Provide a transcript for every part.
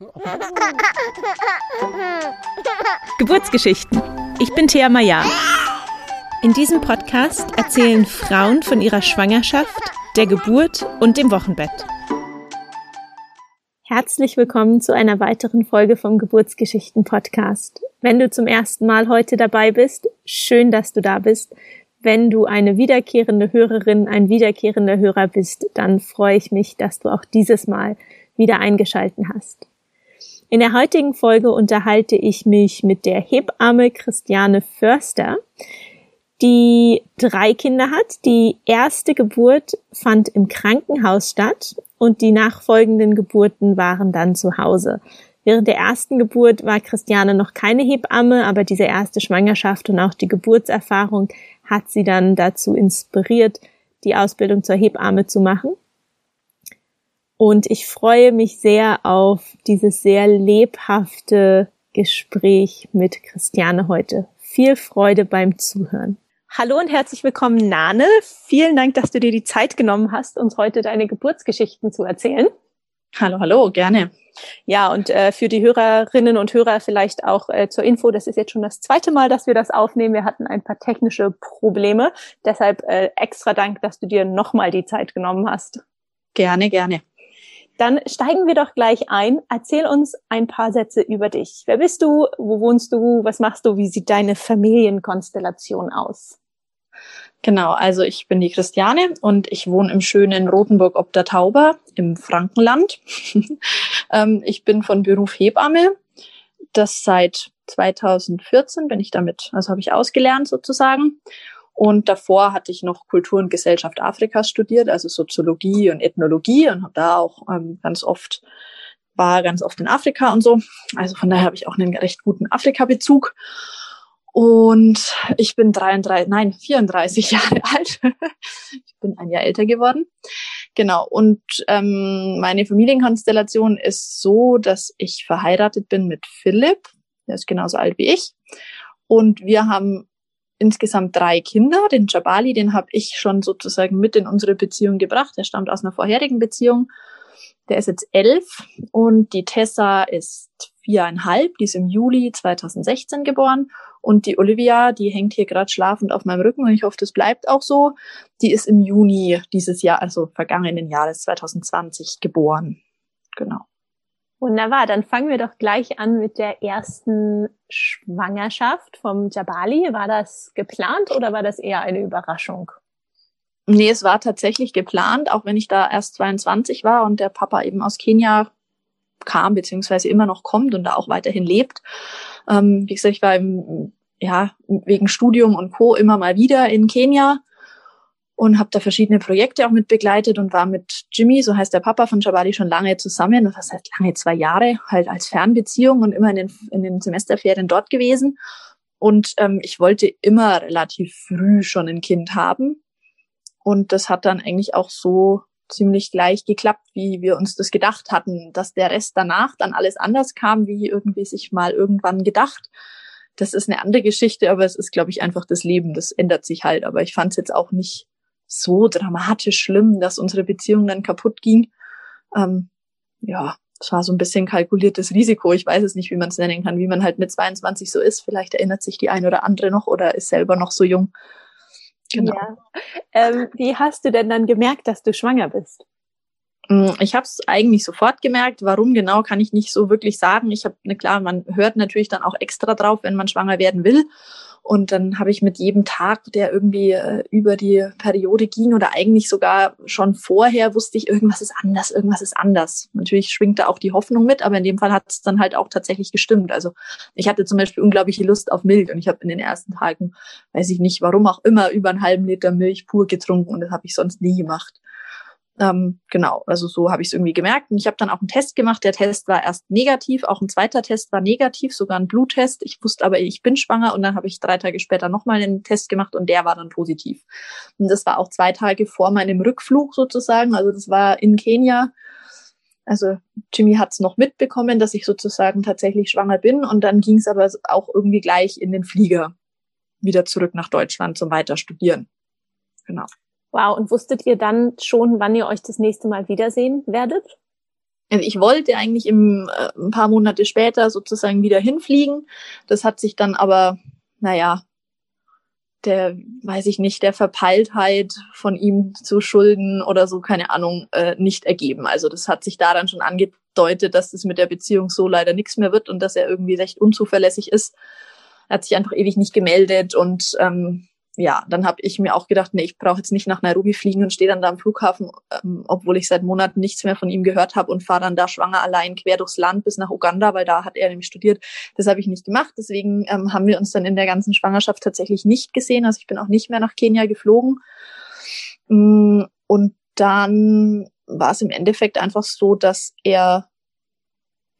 Geburtsgeschichten. Ich bin Thea Maya. In diesem Podcast erzählen Frauen von ihrer Schwangerschaft, der Geburt und dem Wochenbett. Herzlich willkommen zu einer weiteren Folge vom Geburtsgeschichten Podcast. Wenn du zum ersten Mal heute dabei bist, schön, dass du da bist. Wenn du eine wiederkehrende Hörerin, ein wiederkehrender Hörer bist, dann freue ich mich, dass du auch dieses Mal wieder eingeschalten hast. In der heutigen Folge unterhalte ich mich mit der Hebamme Christiane Förster, die drei Kinder hat. Die erste Geburt fand im Krankenhaus statt und die nachfolgenden Geburten waren dann zu Hause. Während der ersten Geburt war Christiane noch keine Hebamme, aber diese erste Schwangerschaft und auch die Geburtserfahrung hat sie dann dazu inspiriert, die Ausbildung zur Hebamme zu machen. Und ich freue mich sehr auf dieses sehr lebhafte Gespräch mit Christiane heute. Viel Freude beim Zuhören. Hallo und herzlich willkommen, Nane. Vielen Dank, dass du dir die Zeit genommen hast, uns heute deine Geburtsgeschichten zu erzählen. Hallo, hallo, gerne. Ja, und äh, für die Hörerinnen und Hörer vielleicht auch äh, zur Info, das ist jetzt schon das zweite Mal, dass wir das aufnehmen. Wir hatten ein paar technische Probleme. Deshalb äh, extra Dank, dass du dir nochmal die Zeit genommen hast. Gerne, gerne. Dann steigen wir doch gleich ein. Erzähl uns ein paar Sätze über dich. Wer bist du? Wo wohnst du? Was machst du? Wie sieht deine Familienkonstellation aus? Genau, also ich bin die Christiane und ich wohne im schönen Rotenburg ob der Tauber im Frankenland. Ähm, ich bin von Beruf Hebamme. Das seit 2014 bin ich damit, also habe ich ausgelernt sozusagen. Und davor hatte ich noch Kultur und Gesellschaft Afrikas studiert, also Soziologie und Ethnologie und habe da auch ähm, ganz oft war ganz oft in Afrika und so. Also von daher habe ich auch einen recht guten Afrika-Bezug. Und ich bin 33, nein, 34 Jahre alt. ich bin ein Jahr älter geworden. Genau. Und ähm, meine Familienkonstellation ist so, dass ich verheiratet bin mit Philipp. Der ist genauso alt wie ich. Und wir haben insgesamt drei Kinder. Den Jabali, den habe ich schon sozusagen mit in unsere Beziehung gebracht. Der stammt aus einer vorherigen Beziehung. Der ist jetzt elf und die Tessa ist viereinhalb. Die ist im Juli 2016 geboren. Und die Olivia, die hängt hier gerade schlafend auf meinem Rücken und ich hoffe, das bleibt auch so. Die ist im Juni dieses Jahr, also vergangenen Jahres 2020 geboren. Genau. Wunderbar, dann fangen wir doch gleich an mit der ersten Schwangerschaft vom Jabali. War das geplant oder war das eher eine Überraschung? Nee, es war tatsächlich geplant, auch wenn ich da erst 22 war und der Papa eben aus Kenia kam, beziehungsweise immer noch kommt und da auch weiterhin lebt. Ähm, wie gesagt, ich war im, ja, wegen Studium und Co. immer mal wieder in Kenia und habe da verschiedene Projekte auch mit begleitet und war mit Jimmy, so heißt der Papa von Jabali, schon lange zusammen. Das heißt lange zwei Jahre, halt als Fernbeziehung und immer in den, in den Semesterferien dort gewesen. Und ähm, ich wollte immer relativ früh schon ein Kind haben. Und das hat dann eigentlich auch so ziemlich gleich geklappt, wie wir uns das gedacht hatten, dass der Rest danach dann alles anders kam, wie irgendwie sich mal irgendwann gedacht. Das ist eine andere Geschichte, aber es ist, glaube ich, einfach das Leben. Das ändert sich halt. Aber ich fand es jetzt auch nicht so dramatisch schlimm, dass unsere Beziehung dann kaputt ging. Ähm, ja, es war so ein bisschen kalkuliertes Risiko. Ich weiß es nicht, wie man es nennen kann, wie man halt mit 22 so ist. Vielleicht erinnert sich die ein oder andere noch oder ist selber noch so jung. Genau. Ja. Ähm, wie hast du denn dann gemerkt, dass du schwanger bist? Mm, ich habe es eigentlich sofort gemerkt. Warum genau, kann ich nicht so wirklich sagen. Ich habe, ne klar, man hört natürlich dann auch extra drauf, wenn man schwanger werden will. Und dann habe ich mit jedem Tag, der irgendwie äh, über die Periode ging oder eigentlich sogar schon vorher, wusste ich, irgendwas ist anders, irgendwas ist anders. Natürlich schwingt da auch die Hoffnung mit, aber in dem Fall hat es dann halt auch tatsächlich gestimmt. Also ich hatte zum Beispiel unglaubliche Lust auf Milch und ich habe in den ersten Tagen, weiß ich nicht, warum auch immer, über einen halben Liter Milch pur getrunken und das habe ich sonst nie gemacht. Ähm, genau, also so habe ich es irgendwie gemerkt. Und ich habe dann auch einen Test gemacht. Der Test war erst negativ, auch ein zweiter Test war negativ, sogar ein Bluttest. Ich wusste aber, ich bin schwanger und dann habe ich drei Tage später nochmal einen Test gemacht und der war dann positiv. Und das war auch zwei Tage vor meinem Rückflug sozusagen. Also das war in Kenia. Also Jimmy hat es noch mitbekommen, dass ich sozusagen tatsächlich schwanger bin. Und dann ging es aber auch irgendwie gleich in den Flieger wieder zurück nach Deutschland zum Weiterstudieren. Genau. Wow, und wusstet ihr dann schon, wann ihr euch das nächste Mal wiedersehen werdet? Also ich wollte eigentlich im, äh, ein paar Monate später sozusagen wieder hinfliegen. Das hat sich dann aber, naja, der, weiß ich nicht, der Verpeiltheit von ihm zu Schulden oder so, keine Ahnung, äh, nicht ergeben. Also das hat sich daran schon angedeutet, dass das mit der Beziehung so leider nichts mehr wird und dass er irgendwie recht unzuverlässig ist. Er hat sich einfach ewig nicht gemeldet und ähm, ja, dann habe ich mir auch gedacht, nee, ich brauche jetzt nicht nach Nairobi fliegen und stehe dann da am Flughafen, ähm, obwohl ich seit Monaten nichts mehr von ihm gehört habe und fahre dann da schwanger allein quer durchs Land bis nach Uganda, weil da hat er nämlich studiert. Das habe ich nicht gemacht. Deswegen ähm, haben wir uns dann in der ganzen Schwangerschaft tatsächlich nicht gesehen. Also ich bin auch nicht mehr nach Kenia geflogen. Mm, und dann war es im Endeffekt einfach so, dass er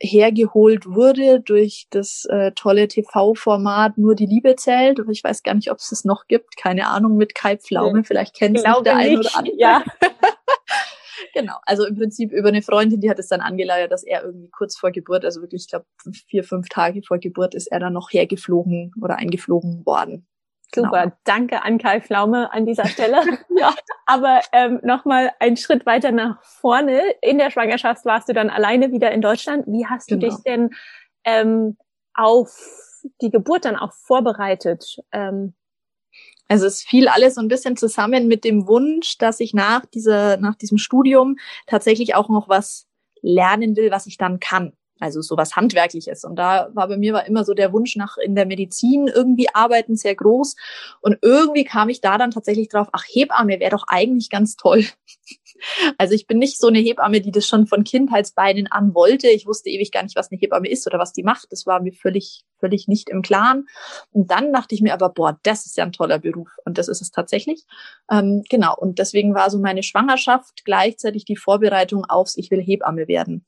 hergeholt wurde durch das äh, tolle TV-Format Nur die Liebe zählt. Aber ich weiß gar nicht, ob es es noch gibt. Keine Ahnung, mit Kai Pflaume. Nee, Vielleicht kennt es der ein oder andere. Ja. genau. Also im Prinzip über eine Freundin, die hat es dann angeleiert, dass er irgendwie kurz vor Geburt, also wirklich, ich glaube, vier, fünf Tage vor Geburt, ist er dann noch hergeflogen oder eingeflogen worden. Super, genau. danke an Kai Flaume an dieser Stelle. ja. Aber ähm, nochmal einen Schritt weiter nach vorne. In der Schwangerschaft warst du dann alleine wieder in Deutschland. Wie hast genau. du dich denn ähm, auf die Geburt dann auch vorbereitet? Ähm, also es fiel alles so ein bisschen zusammen mit dem Wunsch, dass ich nach dieser, nach diesem Studium tatsächlich auch noch was lernen will, was ich dann kann also sowas Handwerkliches. Und da war bei mir war immer so der Wunsch nach in der Medizin irgendwie arbeiten sehr groß. Und irgendwie kam ich da dann tatsächlich drauf, ach, Hebamme wäre doch eigentlich ganz toll. Also ich bin nicht so eine Hebamme, die das schon von Kindheitsbeinen an wollte. Ich wusste ewig gar nicht, was eine Hebamme ist oder was die macht. Das war mir völlig, völlig nicht im Klaren. Und dann dachte ich mir aber, boah, das ist ja ein toller Beruf. Und das ist es tatsächlich. Ähm, genau. Und deswegen war so meine Schwangerschaft gleichzeitig die Vorbereitung aufs, ich will Hebamme werden.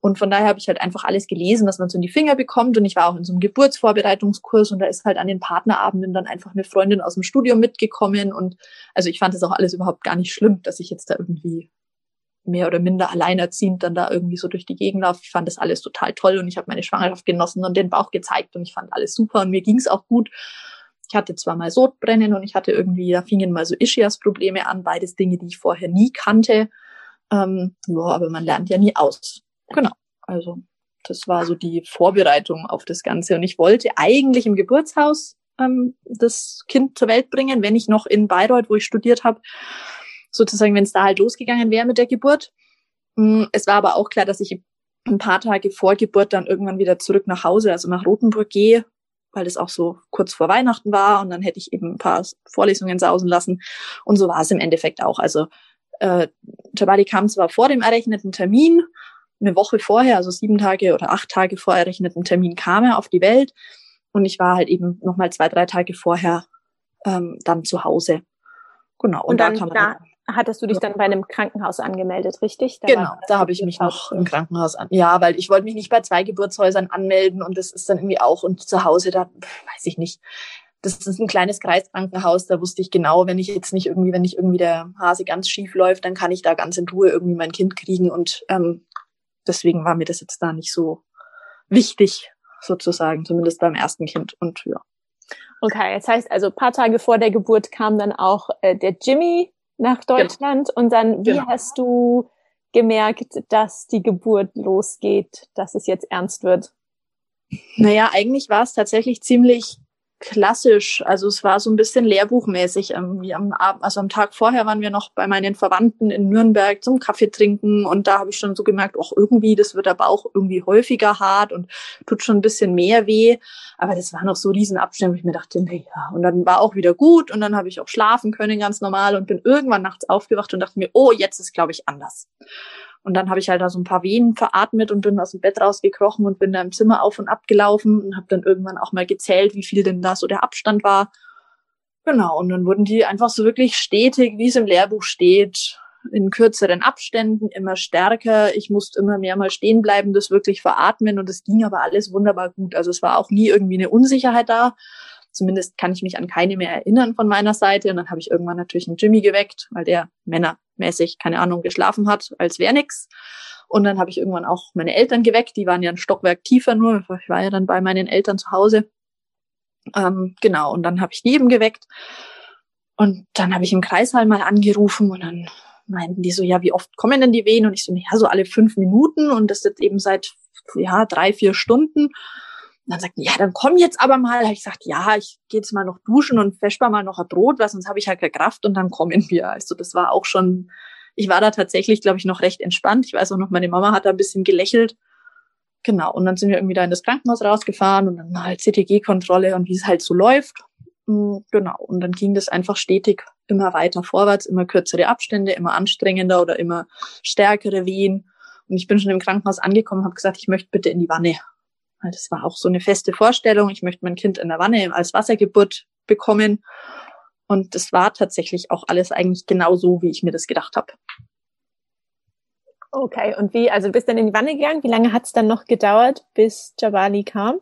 Und von daher habe ich halt einfach alles gelesen, was man so in die Finger bekommt. Und ich war auch in so einem Geburtsvorbereitungskurs und da ist halt an den Partnerabenden dann einfach eine Freundin aus dem Studium mitgekommen. Und also ich fand das auch alles überhaupt gar nicht schlimm, dass ich jetzt da irgendwie mehr oder minder alleinerziehend dann da irgendwie so durch die Gegend laufe. Ich fand das alles total toll und ich habe meine Schwangerschaft genossen und den Bauch gezeigt und ich fand alles super und mir ging es auch gut. Ich hatte zwar mal Sodbrennen und ich hatte irgendwie, da fingen mal so Ischias-Probleme an, beides Dinge, die ich vorher nie kannte. Ähm, ja, aber man lernt ja nie aus. Genau. Also das war so die Vorbereitung auf das Ganze. Und ich wollte eigentlich im Geburtshaus ähm, das Kind zur Welt bringen, wenn ich noch in Bayreuth, wo ich studiert habe, sozusagen, wenn es da halt losgegangen wäre mit der Geburt. Mm, es war aber auch klar, dass ich ein paar Tage vor Geburt dann irgendwann wieder zurück nach Hause, also nach Rothenburg gehe, weil es auch so kurz vor Weihnachten war und dann hätte ich eben ein paar Vorlesungen sausen lassen. Und so war es im Endeffekt auch. Also äh, Jabali kam zwar vor dem errechneten Termin, eine Woche vorher, also sieben Tage oder acht Tage vor errechneten Termin kam er auf die Welt und ich war halt eben nochmal zwei, drei Tage vorher ähm, dann zu Hause. Genau. Und, und dann, da, da hattest du dich dann bei einem Krankenhaus angemeldet, richtig? Da genau, da habe ich mich noch im Krankenhaus an. Ja, weil ich wollte mich nicht bei zwei Geburtshäusern anmelden und das ist dann irgendwie auch und zu Hause, da weiß ich nicht. Das ist ein kleines Kreiskrankenhaus, da wusste ich genau, wenn ich jetzt nicht irgendwie, wenn nicht irgendwie der Hase ganz schief läuft, dann kann ich da ganz in Ruhe irgendwie mein Kind kriegen und ähm, deswegen war mir das jetzt da nicht so wichtig, sozusagen, zumindest beim ersten Kind. Und ja. Okay, das heißt also, paar Tage vor der Geburt kam dann auch äh, der Jimmy nach genau. Deutschland genau. und dann, wie genau. hast du gemerkt, dass die Geburt losgeht, dass es jetzt ernst wird? Naja, eigentlich war es tatsächlich ziemlich klassisch. Also es war so ein bisschen lehrbuchmäßig. Irgendwie am Abend, also am Tag vorher waren wir noch bei meinen Verwandten in Nürnberg zum Kaffee trinken und da habe ich schon so gemerkt, auch irgendwie, das wird aber auch irgendwie häufiger hart und tut schon ein bisschen mehr weh. Aber das war noch so Riesenabstände, wo ich mir dachte, na ja. Und dann war auch wieder gut und dann habe ich auch schlafen können ganz normal und bin irgendwann nachts aufgewacht und dachte mir, oh, jetzt ist glaube ich anders. Und dann habe ich halt da so ein paar Wehen veratmet und bin aus dem Bett rausgekrochen und bin da im Zimmer auf und ab gelaufen und habe dann irgendwann auch mal gezählt, wie viel denn da so der Abstand war. Genau, und dann wurden die einfach so wirklich stetig, wie es im Lehrbuch steht, in kürzeren Abständen, immer stärker. Ich musste immer mehr mal stehen bleiben, das wirklich veratmen und es ging aber alles wunderbar gut. Also es war auch nie irgendwie eine Unsicherheit da. Zumindest kann ich mich an keine mehr erinnern von meiner Seite. Und dann habe ich irgendwann natürlich einen Jimmy geweckt, weil der Männer mäßig, keine Ahnung, geschlafen hat, als wäre nix. Und dann habe ich irgendwann auch meine Eltern geweckt, die waren ja ein Stockwerk tiefer nur, ich war ja dann bei meinen Eltern zu Hause. Ähm, genau, und dann habe ich die eben geweckt. Und dann habe ich im Kreissaal mal angerufen und dann meinten die so, ja, wie oft kommen denn die Wehen? Und ich so, ja, so alle fünf Minuten und das jetzt eben seit, ja, drei, vier Stunden. Und dann sagten, ja, dann komm jetzt aber mal. Ich gesagt, ja, ich gehe jetzt mal noch duschen und vesper mal noch ein Brot, weil sonst habe ich halt keine Kraft und dann kommen wir. Also das war auch schon, ich war da tatsächlich, glaube ich, noch recht entspannt. Ich weiß auch noch, meine Mama hat da ein bisschen gelächelt. Genau, und dann sind wir irgendwie da in das Krankenhaus rausgefahren und dann mal CTG-Kontrolle und wie es halt so läuft. Mm, genau, und dann ging das einfach stetig immer weiter vorwärts, immer kürzere Abstände, immer anstrengender oder immer stärkere Wehen. Und ich bin schon im Krankenhaus angekommen, habe gesagt, ich möchte bitte in die Wanne. Weil das war auch so eine feste Vorstellung. Ich möchte mein Kind in der Wanne als Wassergeburt bekommen. Und das war tatsächlich auch alles eigentlich genau so, wie ich mir das gedacht habe. Okay, und wie, also bist dann in die Wanne gegangen? Wie lange hat es dann noch gedauert, bis Jabali kam?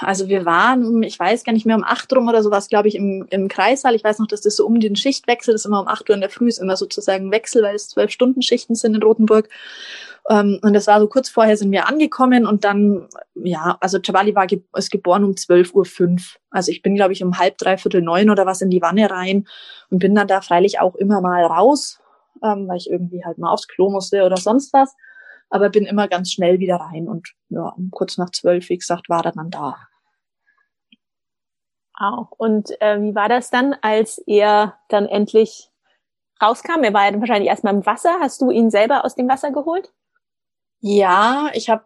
Also wir waren, ich weiß gar nicht mehr, um acht rum oder sowas, glaube ich, im, im Kreissaal. Ich weiß noch, dass das so um den Schichtwechsel ist, immer um acht Uhr in der Früh ist immer sozusagen Wechsel, weil es zwölf Stunden Schichten sind in Rotenburg. Ähm, und das war so kurz vorher sind wir angekommen und dann, ja, also Jabali war ge ist geboren um zwölf Uhr. fünf. Also ich bin, glaube ich, um halb, dreiviertel neun oder was in die Wanne rein und bin dann da freilich auch immer mal raus, ähm, weil ich irgendwie halt mal aufs Klo musste oder sonst was aber bin immer ganz schnell wieder rein und ja, kurz nach zwölf, wie gesagt, war er dann da. Auch. Und äh, wie war das dann, als er dann endlich rauskam? Er war ja dann wahrscheinlich erstmal im Wasser. Hast du ihn selber aus dem Wasser geholt? Ja, ich habe,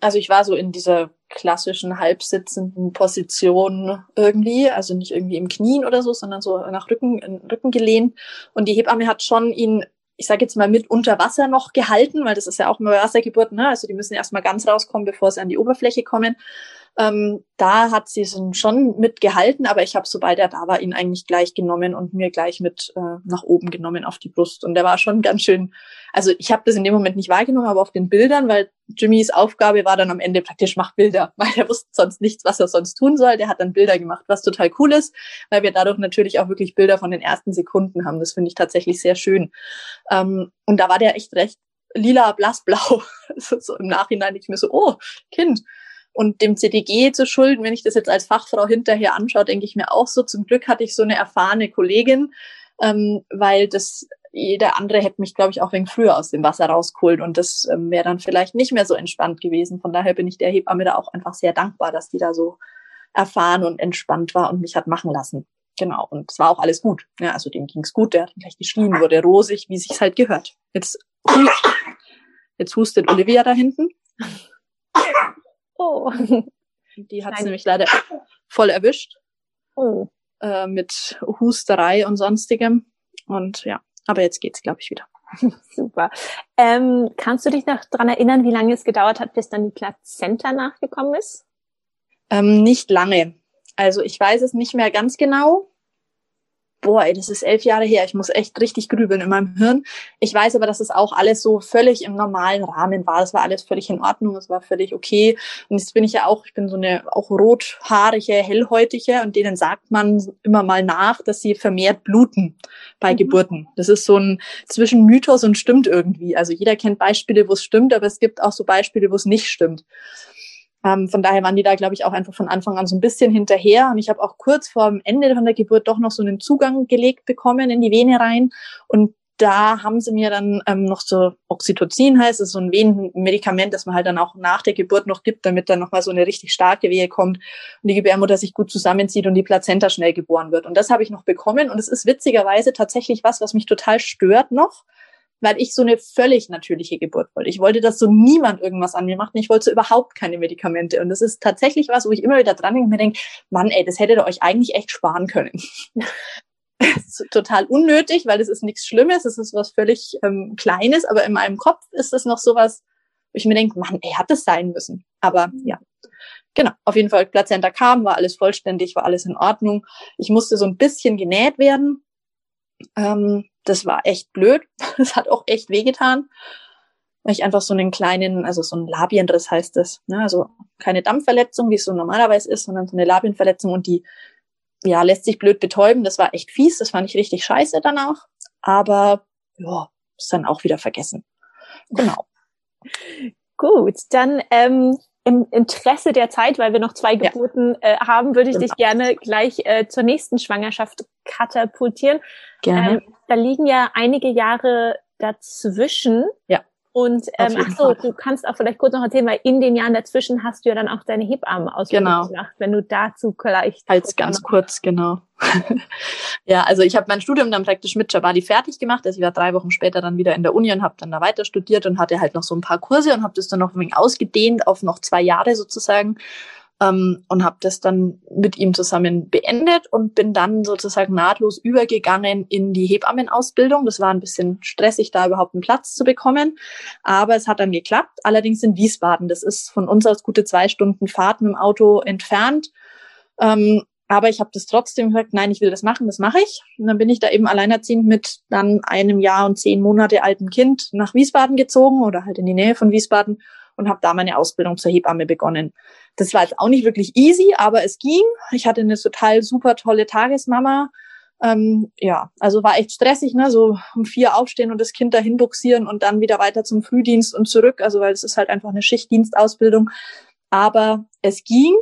also ich war so in dieser klassischen halbsitzenden Position irgendwie, also nicht irgendwie im Knien oder so, sondern so nach Rücken, Rücken gelehnt. Und die Hebamme hat schon ihn ich sage jetzt mal, mit unter Wasser noch gehalten, weil das ist ja auch immer Wassergeburt, ne? Also die müssen erstmal ganz rauskommen, bevor sie an die Oberfläche kommen. Ähm, da hat sie schon mitgehalten, aber ich habe, sobald er da war, ihn eigentlich gleich genommen und mir gleich mit äh, nach oben genommen auf die Brust. Und der war schon ganz schön, also ich habe das in dem Moment nicht wahrgenommen, aber auf den Bildern, weil Jimmys Aufgabe war dann am Ende praktisch, mach Bilder, weil er wusste sonst nichts, was er sonst tun soll. Der hat dann Bilder gemacht, was total cool ist, weil wir dadurch natürlich auch wirklich Bilder von den ersten Sekunden haben. Das finde ich tatsächlich sehr schön. Ähm, und da war der echt recht lila, blassblau. so, so im Nachhinein ich mir so, oh, Kind, und dem CDG zu schulden, wenn ich das jetzt als Fachfrau hinterher anschaue, denke ich mir auch so, zum Glück hatte ich so eine erfahrene Kollegin, ähm, weil das jeder andere hätte mich, glaube ich, auch wegen früher aus dem Wasser rausgeholt und das ähm, wäre dann vielleicht nicht mehr so entspannt gewesen. Von daher bin ich der Hebamme da auch einfach sehr dankbar, dass die da so erfahren und entspannt war und mich hat machen lassen. Genau, und es war auch alles gut. Ja, also dem ging's gut, der hat gleich geschrien, wurde rosig, wie sich's halt gehört. Jetzt, jetzt hustet Olivia da hinten. Oh. Die hat es nämlich leider voll erwischt. Oh. Äh, mit Husterei und sonstigem. Und ja, aber jetzt geht's, glaube ich, wieder. Super. Ähm, kannst du dich noch dran erinnern, wie lange es gedauert hat, bis dann die Plazenta nachgekommen ist? Ähm, nicht lange. Also ich weiß es nicht mehr ganz genau boah, ey, das ist elf Jahre her, ich muss echt richtig grübeln in meinem Hirn. Ich weiß aber, dass es auch alles so völlig im normalen Rahmen war. Das war alles völlig in Ordnung, es war völlig okay. Und jetzt bin ich ja auch, ich bin so eine auch rothaarige, hellhäutige und denen sagt man immer mal nach, dass sie vermehrt bluten bei mhm. Geburten. Das ist so ein zwischen Mythos und stimmt irgendwie. Also jeder kennt Beispiele, wo es stimmt, aber es gibt auch so Beispiele, wo es nicht stimmt. Ähm, von daher waren die da, glaube ich, auch einfach von Anfang an so ein bisschen hinterher. Und ich habe auch kurz vor dem Ende von der Geburt doch noch so einen Zugang gelegt bekommen in die Vene rein. Und da haben sie mir dann ähm, noch so Oxytocin heißt, es so ein Venenmedikament, das man halt dann auch nach der Geburt noch gibt, damit dann nochmal so eine richtig starke Wehe kommt und die Gebärmutter sich gut zusammenzieht und die Plazenta schnell geboren wird. Und das habe ich noch bekommen und es ist witzigerweise tatsächlich was, was mich total stört noch, weil ich so eine völlig natürliche Geburt wollte. Ich wollte, dass so niemand irgendwas an mir macht und ich wollte so überhaupt keine Medikamente. Und das ist tatsächlich was, wo ich immer wieder dran denke und mir denke, Mann, ey, das hättet ihr euch eigentlich echt sparen können. total unnötig, weil das ist nichts Schlimmes, es ist was völlig ähm, Kleines, aber in meinem Kopf ist das noch sowas, wo ich mir denke, Mann, ey, hat das sein müssen. Aber ja, genau, auf jeden Fall, Plazenta kam, war alles vollständig, war alles in Ordnung. Ich musste so ein bisschen genäht werden. Ähm, das war echt blöd. Das hat auch echt wehgetan. Weil ich einfach so einen kleinen, also so ein Labienriss heißt das. Ne? Also keine Dampfverletzung, wie es so normalerweise ist, sondern so eine Labienverletzung und die ja, lässt sich blöd betäuben. Das war echt fies, das fand ich richtig scheiße danach. Aber ja, ist dann auch wieder vergessen. Genau. Gut, dann ähm, im Interesse der Zeit, weil wir noch zwei Geburten ja. äh, haben, würde ich genau. dich gerne gleich äh, zur nächsten Schwangerschaft katapultieren. Gerne. Ähm, da liegen ja einige Jahre dazwischen. Ja. Und ähm, ach so, du kannst auch vielleicht kurz noch erzählen, weil in den Jahren dazwischen hast du ja dann auch deine Hebammenausbildung genau. gemacht, wenn du dazu vielleicht. Als ganz kurz, genau. ja, also ich habe mein Studium dann praktisch mit Jabali fertig gemacht. Also ich war drei Wochen später dann wieder in der Uni und habe dann da weiter studiert und hatte halt noch so ein paar Kurse und habe das dann noch ein wenig ausgedehnt auf noch zwei Jahre sozusagen ähm, und habe das dann mit ihm zusammen beendet und bin dann sozusagen nahtlos übergegangen in die Hebammenausbildung. Das war ein bisschen stressig, da überhaupt einen Platz zu bekommen, aber es hat dann geklappt. Allerdings in Wiesbaden. Das ist von uns aus gute zwei Stunden Fahrt mit dem Auto entfernt. Ähm, aber ich habe das trotzdem gesagt, nein, ich will das machen, das mache ich. Und dann bin ich da eben alleinerziehend mit dann einem Jahr und zehn Monate altem Kind nach Wiesbaden gezogen oder halt in die Nähe von Wiesbaden und habe da meine Ausbildung zur Hebamme begonnen. Das war jetzt auch nicht wirklich easy, aber es ging. Ich hatte eine total super tolle Tagesmama. Ähm, ja, also war echt stressig, ne? So um vier aufstehen und das Kind dahin buxieren und dann wieder weiter zum Frühdienst und zurück. Also weil es ist halt einfach eine Schichtdienstausbildung. Aber es ging.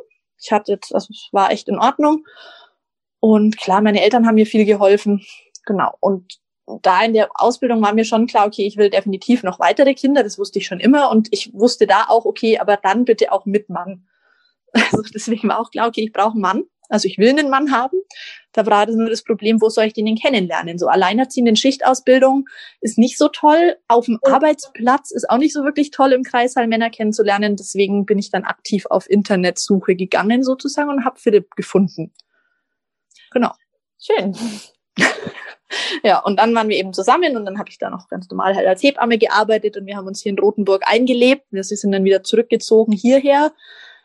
Ich hatte, jetzt, also war echt in Ordnung. Und klar, meine Eltern haben mir viel geholfen. Genau. Und da in der Ausbildung war mir schon klar, okay, ich will definitiv noch weitere Kinder, das wusste ich schon immer und ich wusste da auch, okay, aber dann bitte auch mit Mann. Also deswegen war auch klar, okay, ich brauche einen Mann. Also ich will einen Mann haben. Da war das nur das Problem, wo soll ich den denn kennenlernen? So alleinerziehenden Schichtausbildung ist nicht so toll. Auf dem Arbeitsplatz ist auch nicht so wirklich toll, im Kreissaal Männer kennenzulernen. Deswegen bin ich dann aktiv auf Internetsuche gegangen sozusagen und habe Philipp gefunden. Genau. Schön. ja, und dann waren wir eben zusammen und dann habe ich da noch ganz normal halt als Hebamme gearbeitet und wir haben uns hier in Rothenburg eingelebt. Wir sind dann wieder zurückgezogen hierher.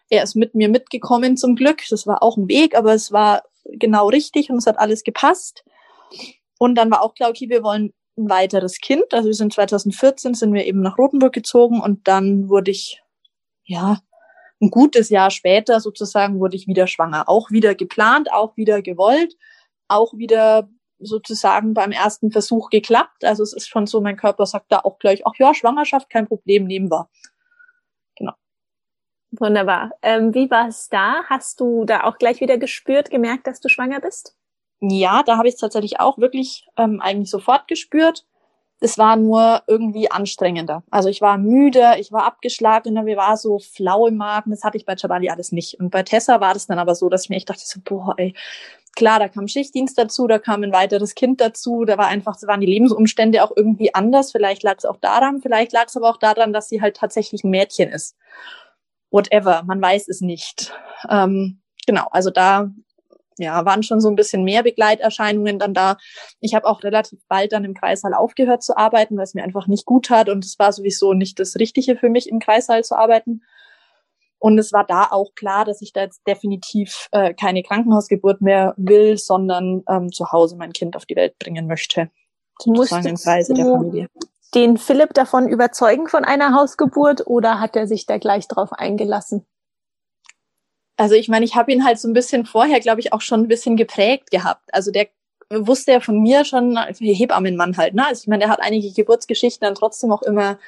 Er ist mit mir mitgekommen zum Glück. Das war auch ein Weg, aber es war genau richtig und es hat alles gepasst. Und dann war auch klar, okay, wir wollen ein weiteres Kind. Also wir sind 2014 sind wir eben nach Rothenburg gezogen und dann wurde ich, ja, ein gutes Jahr später sozusagen wurde ich wieder schwanger. Auch wieder geplant, auch wieder gewollt, auch wieder sozusagen beim ersten Versuch geklappt. Also es ist schon so, mein Körper sagt da auch gleich, ach ja, Schwangerschaft, kein Problem, nehmen wir. Genau. Wunderbar. Ähm, wie war es da? Hast du da auch gleich wieder gespürt, gemerkt, dass du schwanger bist? Ja, da habe ich es tatsächlich auch wirklich ähm, eigentlich sofort gespürt. Es war nur irgendwie anstrengender. Also ich war müde, ich war abgeschlagener, mir war so flau im Magen. Das hatte ich bei Chabali alles nicht. Und bei Tessa war das dann aber so, dass ich mir echt dachte, so, boah, ey, klar, da kam Schichtdienst dazu, da kam ein weiteres Kind dazu, da war einfach, waren die Lebensumstände auch irgendwie anders. Vielleicht lag es auch daran, vielleicht lag es aber auch daran, dass sie halt tatsächlich ein Mädchen ist. Whatever, man weiß es nicht. Ähm, genau, also da ja, waren schon so ein bisschen mehr Begleiterscheinungen dann da. Ich habe auch relativ bald dann im Kreissaal aufgehört zu arbeiten, weil es mir einfach nicht gut hat und es war sowieso nicht das Richtige für mich, im Kreissaal zu arbeiten. Und es war da auch klar, dass ich da jetzt definitiv äh, keine Krankenhausgeburt mehr will, sondern ähm, zu Hause mein Kind auf die Welt bringen möchte. Im Kreise der Familie. Den Philipp davon überzeugen von einer Hausgeburt oder hat er sich da gleich drauf eingelassen? Also ich meine, ich habe ihn halt so ein bisschen vorher, glaube ich, auch schon ein bisschen geprägt gehabt. Also der wusste ja von mir schon, Hebammenmann halt, ne? Also ich meine, der hat einige Geburtsgeschichten dann trotzdem auch immer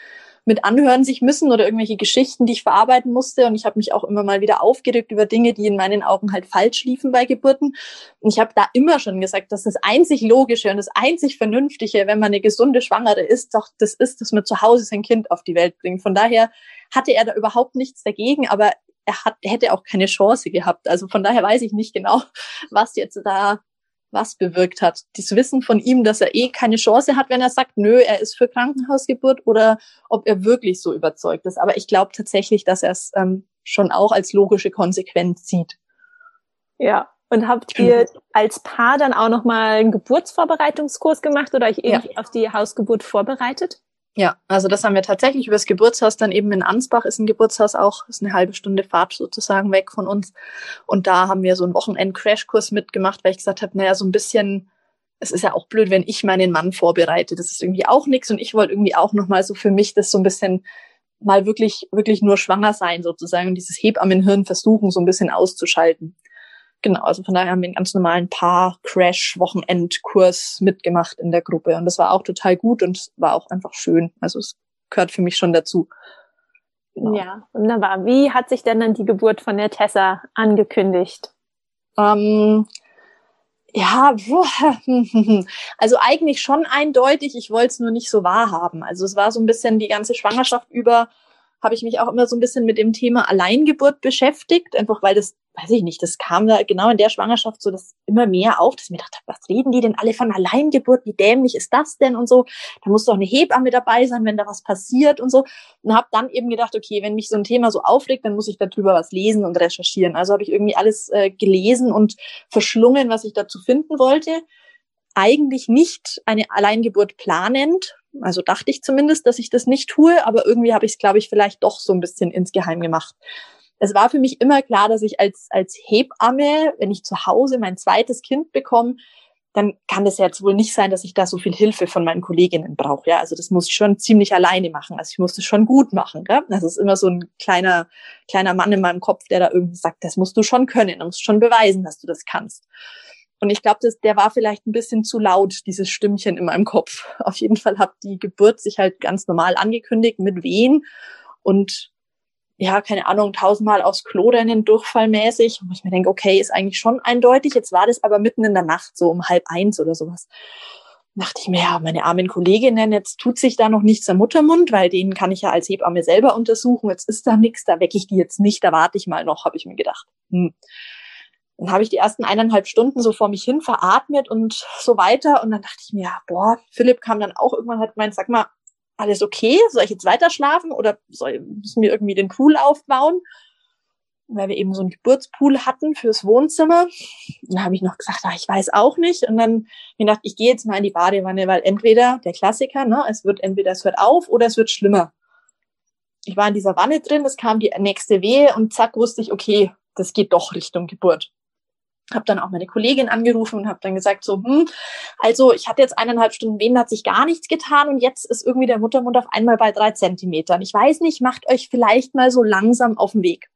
mit anhören sich müssen oder irgendwelche Geschichten, die ich verarbeiten musste. Und ich habe mich auch immer mal wieder aufgeregt über Dinge, die in meinen Augen halt falsch liefen bei Geburten. Und ich habe da immer schon gesagt, dass das einzig Logische und das einzig Vernünftige, wenn man eine gesunde Schwangere ist, doch das ist, dass man zu Hause sein Kind auf die Welt bringt. Von daher hatte er da überhaupt nichts dagegen, aber er hat, er hätte auch keine Chance gehabt. Also von daher weiß ich nicht genau, was jetzt da was bewirkt hat. Das Wissen von ihm, dass er eh keine Chance hat, wenn er sagt, nö, er ist für Krankenhausgeburt oder ob er wirklich so überzeugt ist. Aber ich glaube tatsächlich, dass er es ähm, schon auch als logische Konsequenz sieht. Ja. Und habt ihr als Paar dann auch nochmal einen Geburtsvorbereitungskurs gemacht oder euch irgendwie ja. auf die Hausgeburt vorbereitet? Ja, also das haben wir tatsächlich übers Geburtshaus dann eben in Ansbach ist ein Geburtshaus auch, ist eine halbe Stunde Fahrt sozusagen weg von uns. Und da haben wir so einen Wochenend-Crashkurs mitgemacht, weil ich gesagt habe, naja, so ein bisschen, es ist ja auch blöd, wenn ich meinen Mann vorbereite. Das ist irgendwie auch nichts. Und ich wollte irgendwie auch nochmal so für mich das so ein bisschen mal wirklich, wirklich nur schwanger sein sozusagen und dieses Hebammenhirn versuchen, so ein bisschen auszuschalten. Genau, also von daher haben wir einen ganz normalen Paar-Crash-Wochenendkurs mitgemacht in der Gruppe. Und das war auch total gut und war auch einfach schön. Also es gehört für mich schon dazu. Genau. Ja, wunderbar. Wie hat sich denn dann die Geburt von der Tessa angekündigt? Ähm, ja, also eigentlich schon eindeutig. Ich wollte es nur nicht so wahrhaben. Also es war so ein bisschen die ganze Schwangerschaft über habe ich mich auch immer so ein bisschen mit dem Thema Alleingeburt beschäftigt, einfach weil das, weiß ich nicht, das kam da genau in der Schwangerschaft so das immer mehr auf, dass ich mir dachte, was reden die denn alle von Alleingeburt? Wie dämlich ist das denn und so? Da muss doch eine Hebamme dabei sein, wenn da was passiert und so. Und habe dann eben gedacht, okay, wenn mich so ein Thema so aufregt, dann muss ich darüber was lesen und recherchieren. Also habe ich irgendwie alles äh, gelesen und verschlungen, was ich dazu finden wollte eigentlich nicht eine Alleingeburt planend, also dachte ich zumindest, dass ich das nicht tue, aber irgendwie habe ich es, glaube ich, vielleicht doch so ein bisschen insgeheim gemacht. Es war für mich immer klar, dass ich als, als Hebamme, wenn ich zu Hause mein zweites Kind bekomme, dann kann ja jetzt wohl nicht sein, dass ich da so viel Hilfe von meinen Kolleginnen brauche. Ja, also das muss ich schon ziemlich alleine machen. Also ich muss das schon gut machen. Gell? Das ist immer so ein kleiner, kleiner Mann in meinem Kopf, der da irgendwie sagt, das musst du schon können, du musst schon beweisen, dass du das kannst. Und ich glaube, der war vielleicht ein bisschen zu laut, dieses Stimmchen in meinem Kopf. Auf jeden Fall hat die Geburt sich halt ganz normal angekündigt, mit Wehen und ja, keine Ahnung, tausendmal aufs Klo rennen, durchfallmäßig. Und ich mir denke, okay, ist eigentlich schon eindeutig. Jetzt war das aber mitten in der Nacht, so um halb eins oder sowas. dachte ich mir, ja, meine armen Kolleginnen, jetzt tut sich da noch nichts am Muttermund, weil den kann ich ja als Hebamme selber untersuchen. Jetzt ist da nichts, da wecke ich die jetzt nicht, da warte ich mal noch, habe ich mir gedacht. Hm. Dann habe ich die ersten eineinhalb Stunden so vor mich hin veratmet und so weiter. Und dann dachte ich mir, boah, Philipp kam dann auch irgendwann, hat gemeint, sag mal, alles okay? Soll ich jetzt weiter schlafen oder soll, müssen wir irgendwie den Pool aufbauen? Weil wir eben so einen Geburtspool hatten fürs Wohnzimmer. Dann habe ich noch gesagt, ach, ich weiß auch nicht. Und dann mir gedacht, ich gehe jetzt mal in die Badewanne, weil entweder der Klassiker, ne, es wird entweder es hört auf oder es wird schlimmer. Ich war in dieser Wanne drin, es kam die nächste Wehe und zack wusste ich, okay, das geht doch Richtung Geburt habe dann auch meine Kollegin angerufen und habe dann gesagt so, hm, also ich hatte jetzt eineinhalb Stunden Wehen, hat sich gar nichts getan und jetzt ist irgendwie der Muttermund auf einmal bei drei Zentimetern. Ich weiß nicht, macht euch vielleicht mal so langsam auf den Weg.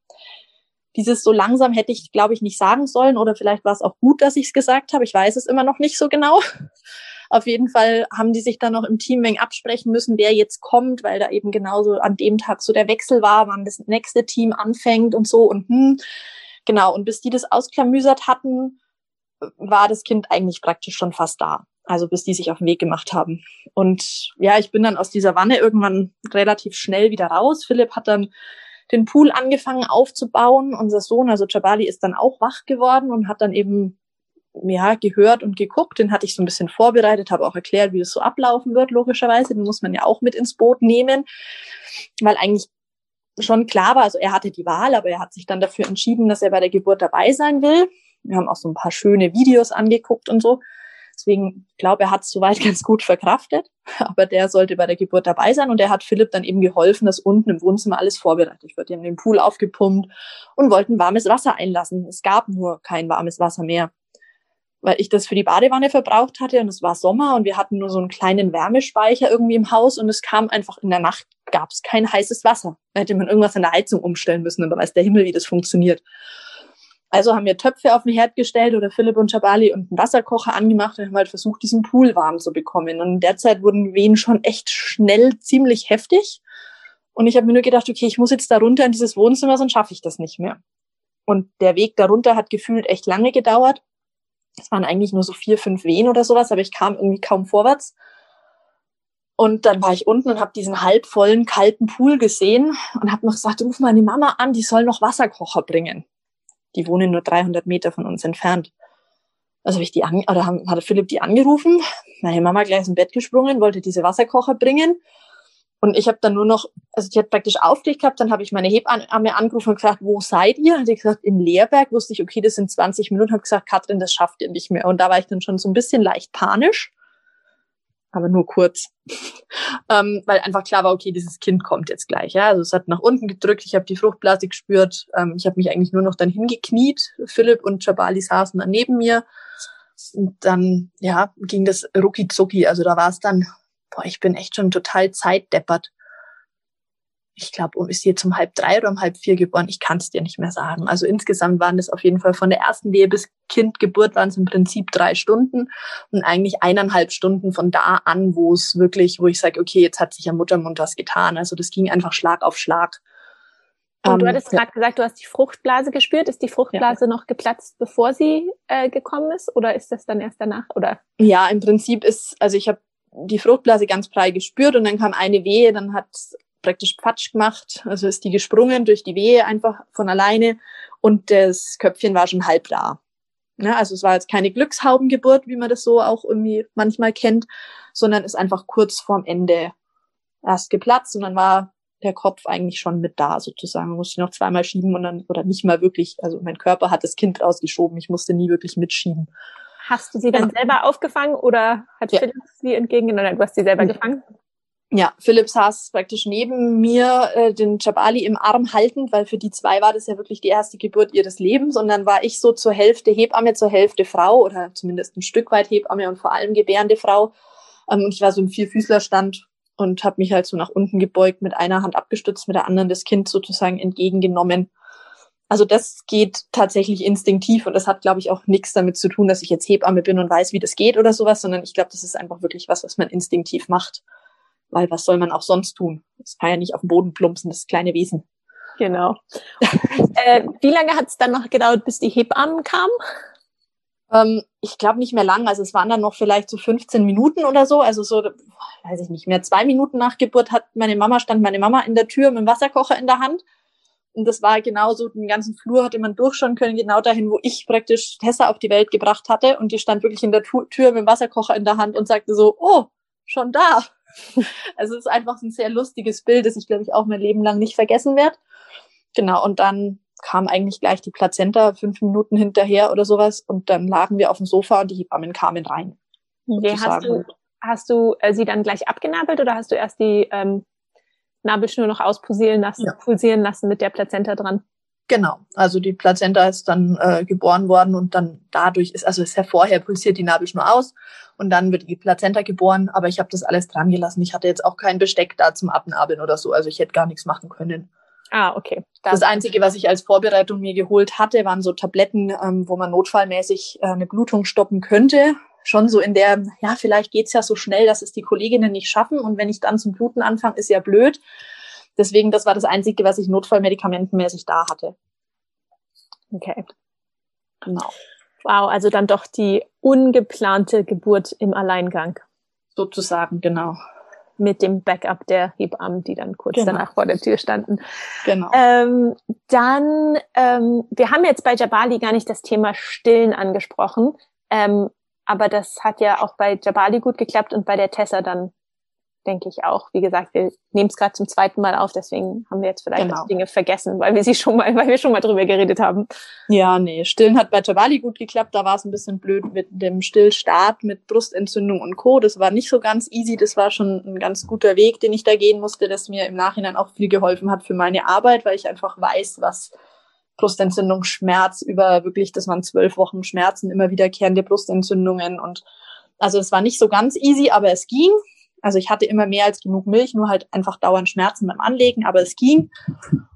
Dieses so langsam hätte ich, glaube ich, nicht sagen sollen oder vielleicht war es auch gut, dass ich es gesagt habe. Ich weiß es immer noch nicht so genau. Auf jeden Fall haben die sich dann noch im Teaming absprechen müssen, wer jetzt kommt, weil da eben genauso an dem Tag so der Wechsel war, wann das nächste Team anfängt und so und hm, Genau, und bis die das ausklamüsert hatten, war das Kind eigentlich praktisch schon fast da. Also bis die sich auf den Weg gemacht haben. Und ja, ich bin dann aus dieser Wanne irgendwann relativ schnell wieder raus. Philipp hat dann den Pool angefangen aufzubauen. Unser Sohn, also Jabali, ist dann auch wach geworden und hat dann eben ja gehört und geguckt. Den hatte ich so ein bisschen vorbereitet, habe auch erklärt, wie das so ablaufen wird. Logischerweise, den muss man ja auch mit ins Boot nehmen, weil eigentlich schon klar war, also er hatte die Wahl, aber er hat sich dann dafür entschieden, dass er bei der Geburt dabei sein will. Wir haben auch so ein paar schöne Videos angeguckt und so. Deswegen glaube er hat es soweit ganz gut verkraftet, aber der sollte bei der Geburt dabei sein und er hat Philipp dann eben geholfen, dass unten im Wohnzimmer alles vorbereitet wird. Die haben den Pool aufgepumpt und wollten warmes Wasser einlassen. Es gab nur kein warmes Wasser mehr weil ich das für die Badewanne verbraucht hatte und es war Sommer und wir hatten nur so einen kleinen Wärmespeicher irgendwie im Haus und es kam einfach in der Nacht gab es kein heißes Wasser. Da hätte man irgendwas an der Heizung umstellen müssen und da weiß der Himmel, wie das funktioniert. Also haben wir Töpfe auf den Herd gestellt oder Philipp und Chabali und einen Wasserkocher angemacht und haben halt versucht, diesen Pool warm zu bekommen. Und derzeit wurden Wehen schon echt schnell ziemlich heftig. Und ich habe mir nur gedacht, okay, ich muss jetzt da runter in dieses Wohnzimmer, sonst schaffe ich das nicht mehr. Und der Weg darunter hat gefühlt echt lange gedauert. Es waren eigentlich nur so vier, fünf Wehen oder sowas, aber ich kam irgendwie kaum vorwärts. Und dann war ich unten und habe diesen halbvollen, kalten Pool gesehen und habe noch gesagt, ruf meine Mama an, die soll noch Wasserkocher bringen. Die wohnen nur 300 Meter von uns entfernt. Also habe ich die an, oder hat Philipp die angerufen. Meine Mama gleich ins Bett gesprungen, wollte diese Wasserkocher bringen. Und ich habe dann nur noch, also die hat praktisch aufgelegt gehabt, dann habe ich meine Hebamme angerufen und gesagt, wo seid ihr? Hat die gesagt, in Leerberg. Wusste ich, okay, das sind 20 Minuten. Habe gesagt, Katrin, das schafft ihr nicht mehr. Und da war ich dann schon so ein bisschen leicht panisch, aber nur kurz, ähm, weil einfach klar war, okay, dieses Kind kommt jetzt gleich. Ja, also es hat nach unten gedrückt. Ich habe die Fruchtblase gespürt. Ähm, ich habe mich eigentlich nur noch dann hingekniet. Philipp und Jabali saßen dann neben mir. Und dann, ja, ging das rucki zucki. Also da war es dann boah, ich bin echt schon total zeitdeppert. Ich glaube, um ist sie jetzt um halb drei oder um halb vier geboren? Ich kann es dir nicht mehr sagen. Also insgesamt waren das auf jeden Fall von der ersten Wehe bis Kindgeburt waren es im Prinzip drei Stunden und eigentlich eineinhalb Stunden von da an, wo es wirklich, wo ich sage, okay, jetzt hat sich am Muttermund was getan. Also das ging einfach Schlag auf Schlag. Und ähm, du hattest gerade gesagt, du hast die Fruchtblase gespürt. Ist die Fruchtblase ja. noch geplatzt, bevor sie äh, gekommen ist, oder ist das dann erst danach? Oder? Ja, im Prinzip ist, also ich habe die Fruchtblase ganz frei gespürt und dann kam eine Wehe, dann hat praktisch Patsch gemacht, also ist die gesprungen durch die Wehe einfach von alleine und das Köpfchen war schon halb da. Ne? Also es war jetzt keine Glückshaubengeburt, wie man das so auch irgendwie manchmal kennt, sondern ist einfach kurz vorm Ende erst geplatzt und dann war der Kopf eigentlich schon mit da sozusagen. Man musste noch zweimal schieben und dann, oder nicht mal wirklich, also mein Körper hat das Kind rausgeschoben, ich musste nie wirklich mitschieben. Hast du sie dann ja. selber aufgefangen oder hat ja. Philipp sie entgegengenommen? Du hast sie selber ja. gefangen? Ja, Philipp saß praktisch neben mir, äh, den Jabali im Arm haltend, weil für die zwei war das ja wirklich die erste Geburt ihres Lebens. Und dann war ich so zur Hälfte Hebamme, zur Hälfte Frau oder zumindest ein Stück weit Hebamme und vor allem gebärende Frau. Ähm, und ich war so im Vierfüßlerstand und habe mich halt so nach unten gebeugt, mit einer Hand abgestützt, mit der anderen das Kind sozusagen entgegengenommen. Also das geht tatsächlich instinktiv und das hat, glaube ich, auch nichts damit zu tun, dass ich jetzt Hebamme bin und weiß, wie das geht oder sowas, sondern ich glaube, das ist einfach wirklich was, was man instinktiv macht. Weil was soll man auch sonst tun? Das kann ja nicht auf den Boden plumpsen, das kleine Wesen. Genau. äh, wie lange hat es dann noch gedauert, bis die Hebammen kamen? Ähm, ich glaube nicht mehr lang. Also es waren dann noch vielleicht so 15 Minuten oder so. Also so, weiß ich nicht mehr. Zwei Minuten nach Geburt hat meine Mama, stand meine Mama in der Tür mit dem Wasserkocher in der Hand. Und das war genauso, den ganzen Flur hatte man durchschauen können, genau dahin, wo ich praktisch Tessa auf die Welt gebracht hatte. Und die stand wirklich in der Tür mit dem Wasserkocher in der Hand und sagte so, oh, schon da. Also es ist einfach ein sehr lustiges Bild, das ich, glaube ich, auch mein Leben lang nicht vergessen werde. Genau, und dann kam eigentlich gleich die Plazenta fünf Minuten hinterher oder sowas und dann lagen wir auf dem Sofa und die Hebammen kamen rein. Okay, hast du, hast du äh, sie dann gleich abgenabelt oder hast du erst die ähm, Nabelschnur noch auspulsieren lassen, ja. pulsieren lassen mit der Plazenta dran? Genau, also die Plazenta ist dann äh, geboren worden und dann dadurch ist, also ist ja vorher pulsiert die Nabelschnur aus und dann wird die Plazenta geboren, aber ich habe das alles dran gelassen. Ich hatte jetzt auch kein Besteck da zum Abnabeln oder so, also ich hätte gar nichts machen können. Ah, okay. Das, das Einzige, was ich als Vorbereitung mir geholt hatte, waren so Tabletten, ähm, wo man notfallmäßig äh, eine Blutung stoppen könnte. Schon so in der, ja, vielleicht geht's ja so schnell, dass es die Kolleginnen nicht schaffen und wenn ich dann zum Bluten anfange, ist ja blöd. Deswegen, das war das Einzige, was ich notfallmedikamentenmäßig da hatte. Okay. Genau. Wow, also dann doch die ungeplante Geburt im Alleingang. Sozusagen, genau mit dem Backup der Hebammen, die dann kurz genau. danach vor der Tür standen. Genau. Ähm, dann, ähm, wir haben jetzt bei Jabali gar nicht das Thema Stillen angesprochen, ähm, aber das hat ja auch bei Jabali gut geklappt und bei der Tessa dann denke ich auch. Wie gesagt, wir nehmen es gerade zum zweiten Mal auf, deswegen haben wir jetzt vielleicht genau. Dinge vergessen, weil wir sie schon mal, weil wir schon mal drüber geredet haben. Ja, nee, Stillen hat bei Tabali gut geklappt. Da war es ein bisschen blöd mit dem Stillstart mit Brustentzündung und Co. Das war nicht so ganz easy. Das war schon ein ganz guter Weg, den ich da gehen musste, das mir im Nachhinein auch viel geholfen hat für meine Arbeit, weil ich einfach weiß, was Brustentzündung, Schmerz über wirklich, das waren zwölf Wochen Schmerzen, immer wiederkehrende Brustentzündungen und also es war nicht so ganz easy, aber es ging. Also ich hatte immer mehr als genug Milch, nur halt einfach dauernd Schmerzen beim Anlegen, aber es ging.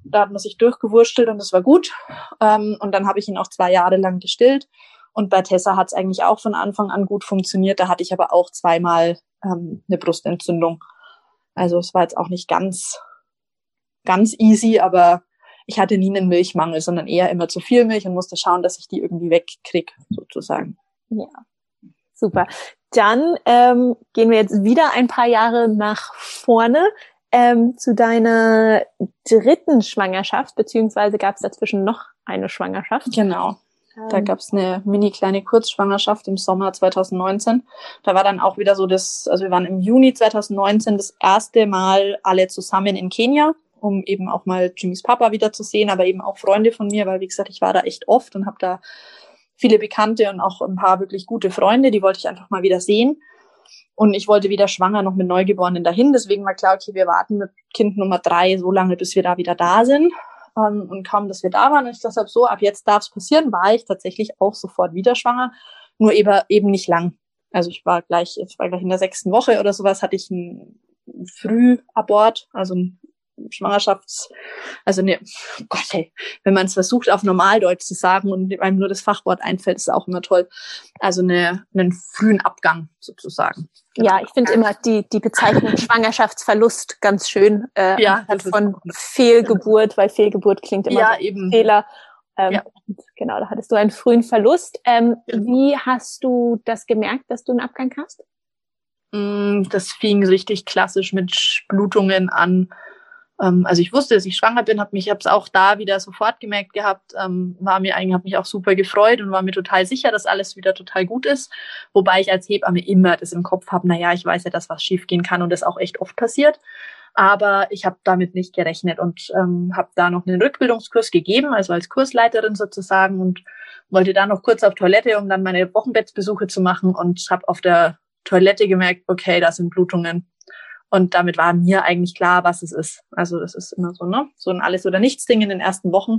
Da hat man sich durchgewurstelt und es war gut. Ähm, und dann habe ich ihn auch zwei Jahre lang gestillt. Und bei Tessa hat es eigentlich auch von Anfang an gut funktioniert. Da hatte ich aber auch zweimal ähm, eine Brustentzündung. Also es war jetzt auch nicht ganz, ganz easy, aber ich hatte nie einen Milchmangel, sondern eher immer zu viel Milch und musste schauen, dass ich die irgendwie wegkrieg, sozusagen. Ja, super. Dann ähm, gehen wir jetzt wieder ein paar Jahre nach vorne ähm, zu deiner dritten Schwangerschaft, beziehungsweise gab es dazwischen noch eine Schwangerschaft. Genau. Da ähm. gab es eine mini kleine Kurzschwangerschaft im Sommer 2019. Da war dann auch wieder so das, also wir waren im Juni 2019 das erste Mal alle zusammen in Kenia, um eben auch mal Jimmys Papa wieder zu sehen, aber eben auch Freunde von mir, weil wie gesagt, ich war da echt oft und habe da viele Bekannte und auch ein paar wirklich gute Freunde, die wollte ich einfach mal wieder sehen. Und ich wollte wieder schwanger noch mit Neugeborenen dahin. Deswegen war klar, okay, wir warten mit Kind Nummer drei so lange, bis wir da wieder da sind. Ähm, und kaum, dass wir da waren, und ich deshalb so, ab jetzt darf es passieren, war ich tatsächlich auch sofort wieder schwanger. Nur eben, eben nicht lang. Also ich war gleich, ich war gleich in der sechsten Woche oder sowas, hatte ich einen Frühabort, also Schwangerschafts, also ne, oh Gott, hey, wenn man es versucht auf Normaldeutsch zu sagen und einem nur das Fachwort einfällt, ist auch immer toll. Also eine, einen frühen Abgang sozusagen. Ja, ich finde immer die, die Bezeichnung Schwangerschaftsverlust ganz schön. Äh, ja, von Fehlgeburt, weil Fehlgeburt klingt immer ja, eben. Fehler. Ähm, ja. Genau, da hattest du einen frühen Verlust. Ähm, ja. Wie hast du das gemerkt, dass du einen Abgang hast? Mm, das fing richtig klassisch mit Blutungen an. Ähm, also ich wusste, dass ich schwanger bin, habe mich, habe es auch da wieder sofort gemerkt gehabt, ähm, war mir eigentlich, habe mich auch super gefreut und war mir total sicher, dass alles wieder total gut ist. Wobei ich als Hebamme immer das im Kopf habe, naja, ich weiß ja, dass was schiefgehen kann und das auch echt oft passiert. Aber ich habe damit nicht gerechnet und ähm, habe da noch einen Rückbildungskurs gegeben, also als Kursleiterin sozusagen und wollte da noch kurz auf Toilette, um dann meine Wochenbettbesuche zu machen und habe auf der Toilette gemerkt, okay, da sind Blutungen. Und damit war mir eigentlich klar, was es ist. Also das ist immer so, ne? So ein Alles- oder Nichts-Ding in den ersten Wochen.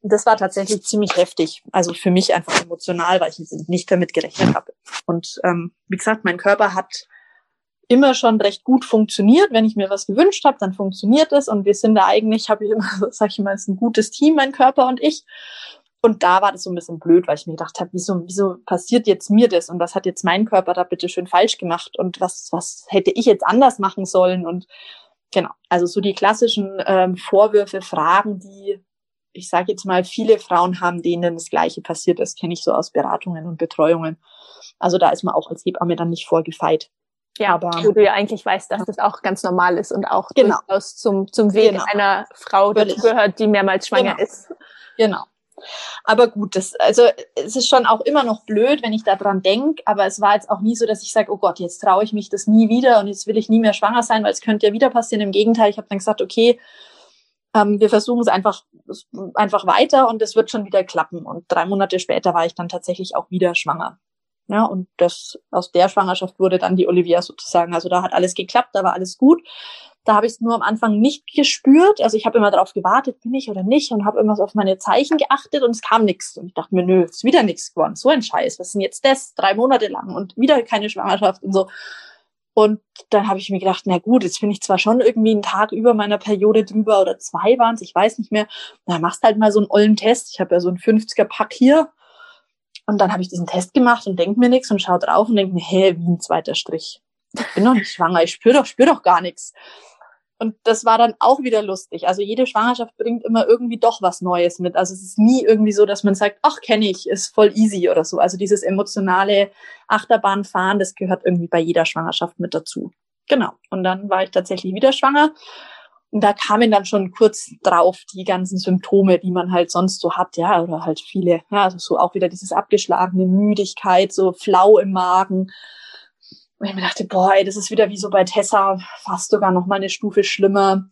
Und das war tatsächlich ziemlich heftig. Also für mich einfach emotional, weil ich nicht damit gerechnet habe. Und ähm, wie gesagt, mein Körper hat immer schon recht gut funktioniert. Wenn ich mir was gewünscht habe, dann funktioniert es. Und wir sind da eigentlich, habe ich immer, sag ich mal, ist ein gutes Team, mein Körper und ich. Und da war das so ein bisschen blöd, weil ich mir gedacht habe, wieso, wieso passiert jetzt mir das und was hat jetzt mein Körper da bitte schön falsch gemacht und was, was hätte ich jetzt anders machen sollen und genau, also so die klassischen ähm, Vorwürfe, Fragen, die ich sage jetzt mal, viele Frauen haben, denen das Gleiche passiert ist, kenne ich so aus Beratungen und Betreuungen. Also da ist man auch als Hebamme dann nicht vorgefeit. Ja, aber wo du ja eigentlich weißt, dass das auch ganz normal ist und auch genau. durchaus zum, zum Weg genau. einer Frau dazugehört, die mehrmals schwanger genau. ist. Genau. Aber gut, das, also es ist schon auch immer noch blöd, wenn ich daran denke, aber es war jetzt auch nie so, dass ich sage, oh Gott, jetzt traue ich mich das nie wieder und jetzt will ich nie mehr schwanger sein, weil es könnte ja wieder passieren. Im Gegenteil, ich habe dann gesagt, okay, ähm, wir versuchen es einfach, einfach weiter und es wird schon wieder klappen. Und drei Monate später war ich dann tatsächlich auch wieder schwanger. Ja, und das aus der Schwangerschaft wurde dann die Olivia sozusagen. Also da hat alles geklappt, da war alles gut. Da habe ich es nur am Anfang nicht gespürt. Also ich habe immer darauf gewartet, bin ich oder nicht, und habe immer so auf meine Zeichen geachtet und es kam nichts. Und ich dachte mir, nö, ist wieder nichts geworden. So ein Scheiß. Was ist denn jetzt das? Drei Monate lang und wieder keine Schwangerschaft und so. Und dann habe ich mir gedacht, na gut, jetzt bin ich zwar schon irgendwie einen Tag über meiner Periode drüber oder zwei waren es, ich weiß nicht mehr. Na, machst halt mal so einen ollen Test. Ich habe ja so einen 50er-Pack hier. Und dann habe ich diesen Test gemacht und denk mir nichts und schaue drauf und denk mir, hä, wie ein zweiter Strich. Ich bin doch nicht schwanger, ich spüre doch, spür doch gar nichts. Und das war dann auch wieder lustig. Also jede Schwangerschaft bringt immer irgendwie doch was Neues mit. Also es ist nie irgendwie so, dass man sagt, ach, kenne ich, ist voll easy oder so. Also dieses emotionale Achterbahnfahren, das gehört irgendwie bei jeder Schwangerschaft mit dazu. Genau. Und dann war ich tatsächlich wieder schwanger. Und da kamen dann schon kurz drauf die ganzen Symptome, die man halt sonst so hat, ja, oder halt viele, ja, also so auch wieder dieses abgeschlagene Müdigkeit, so flau im Magen, und ich mir dachte, boah, ey, das ist wieder wie so bei Tessa, fast sogar noch mal eine Stufe schlimmer.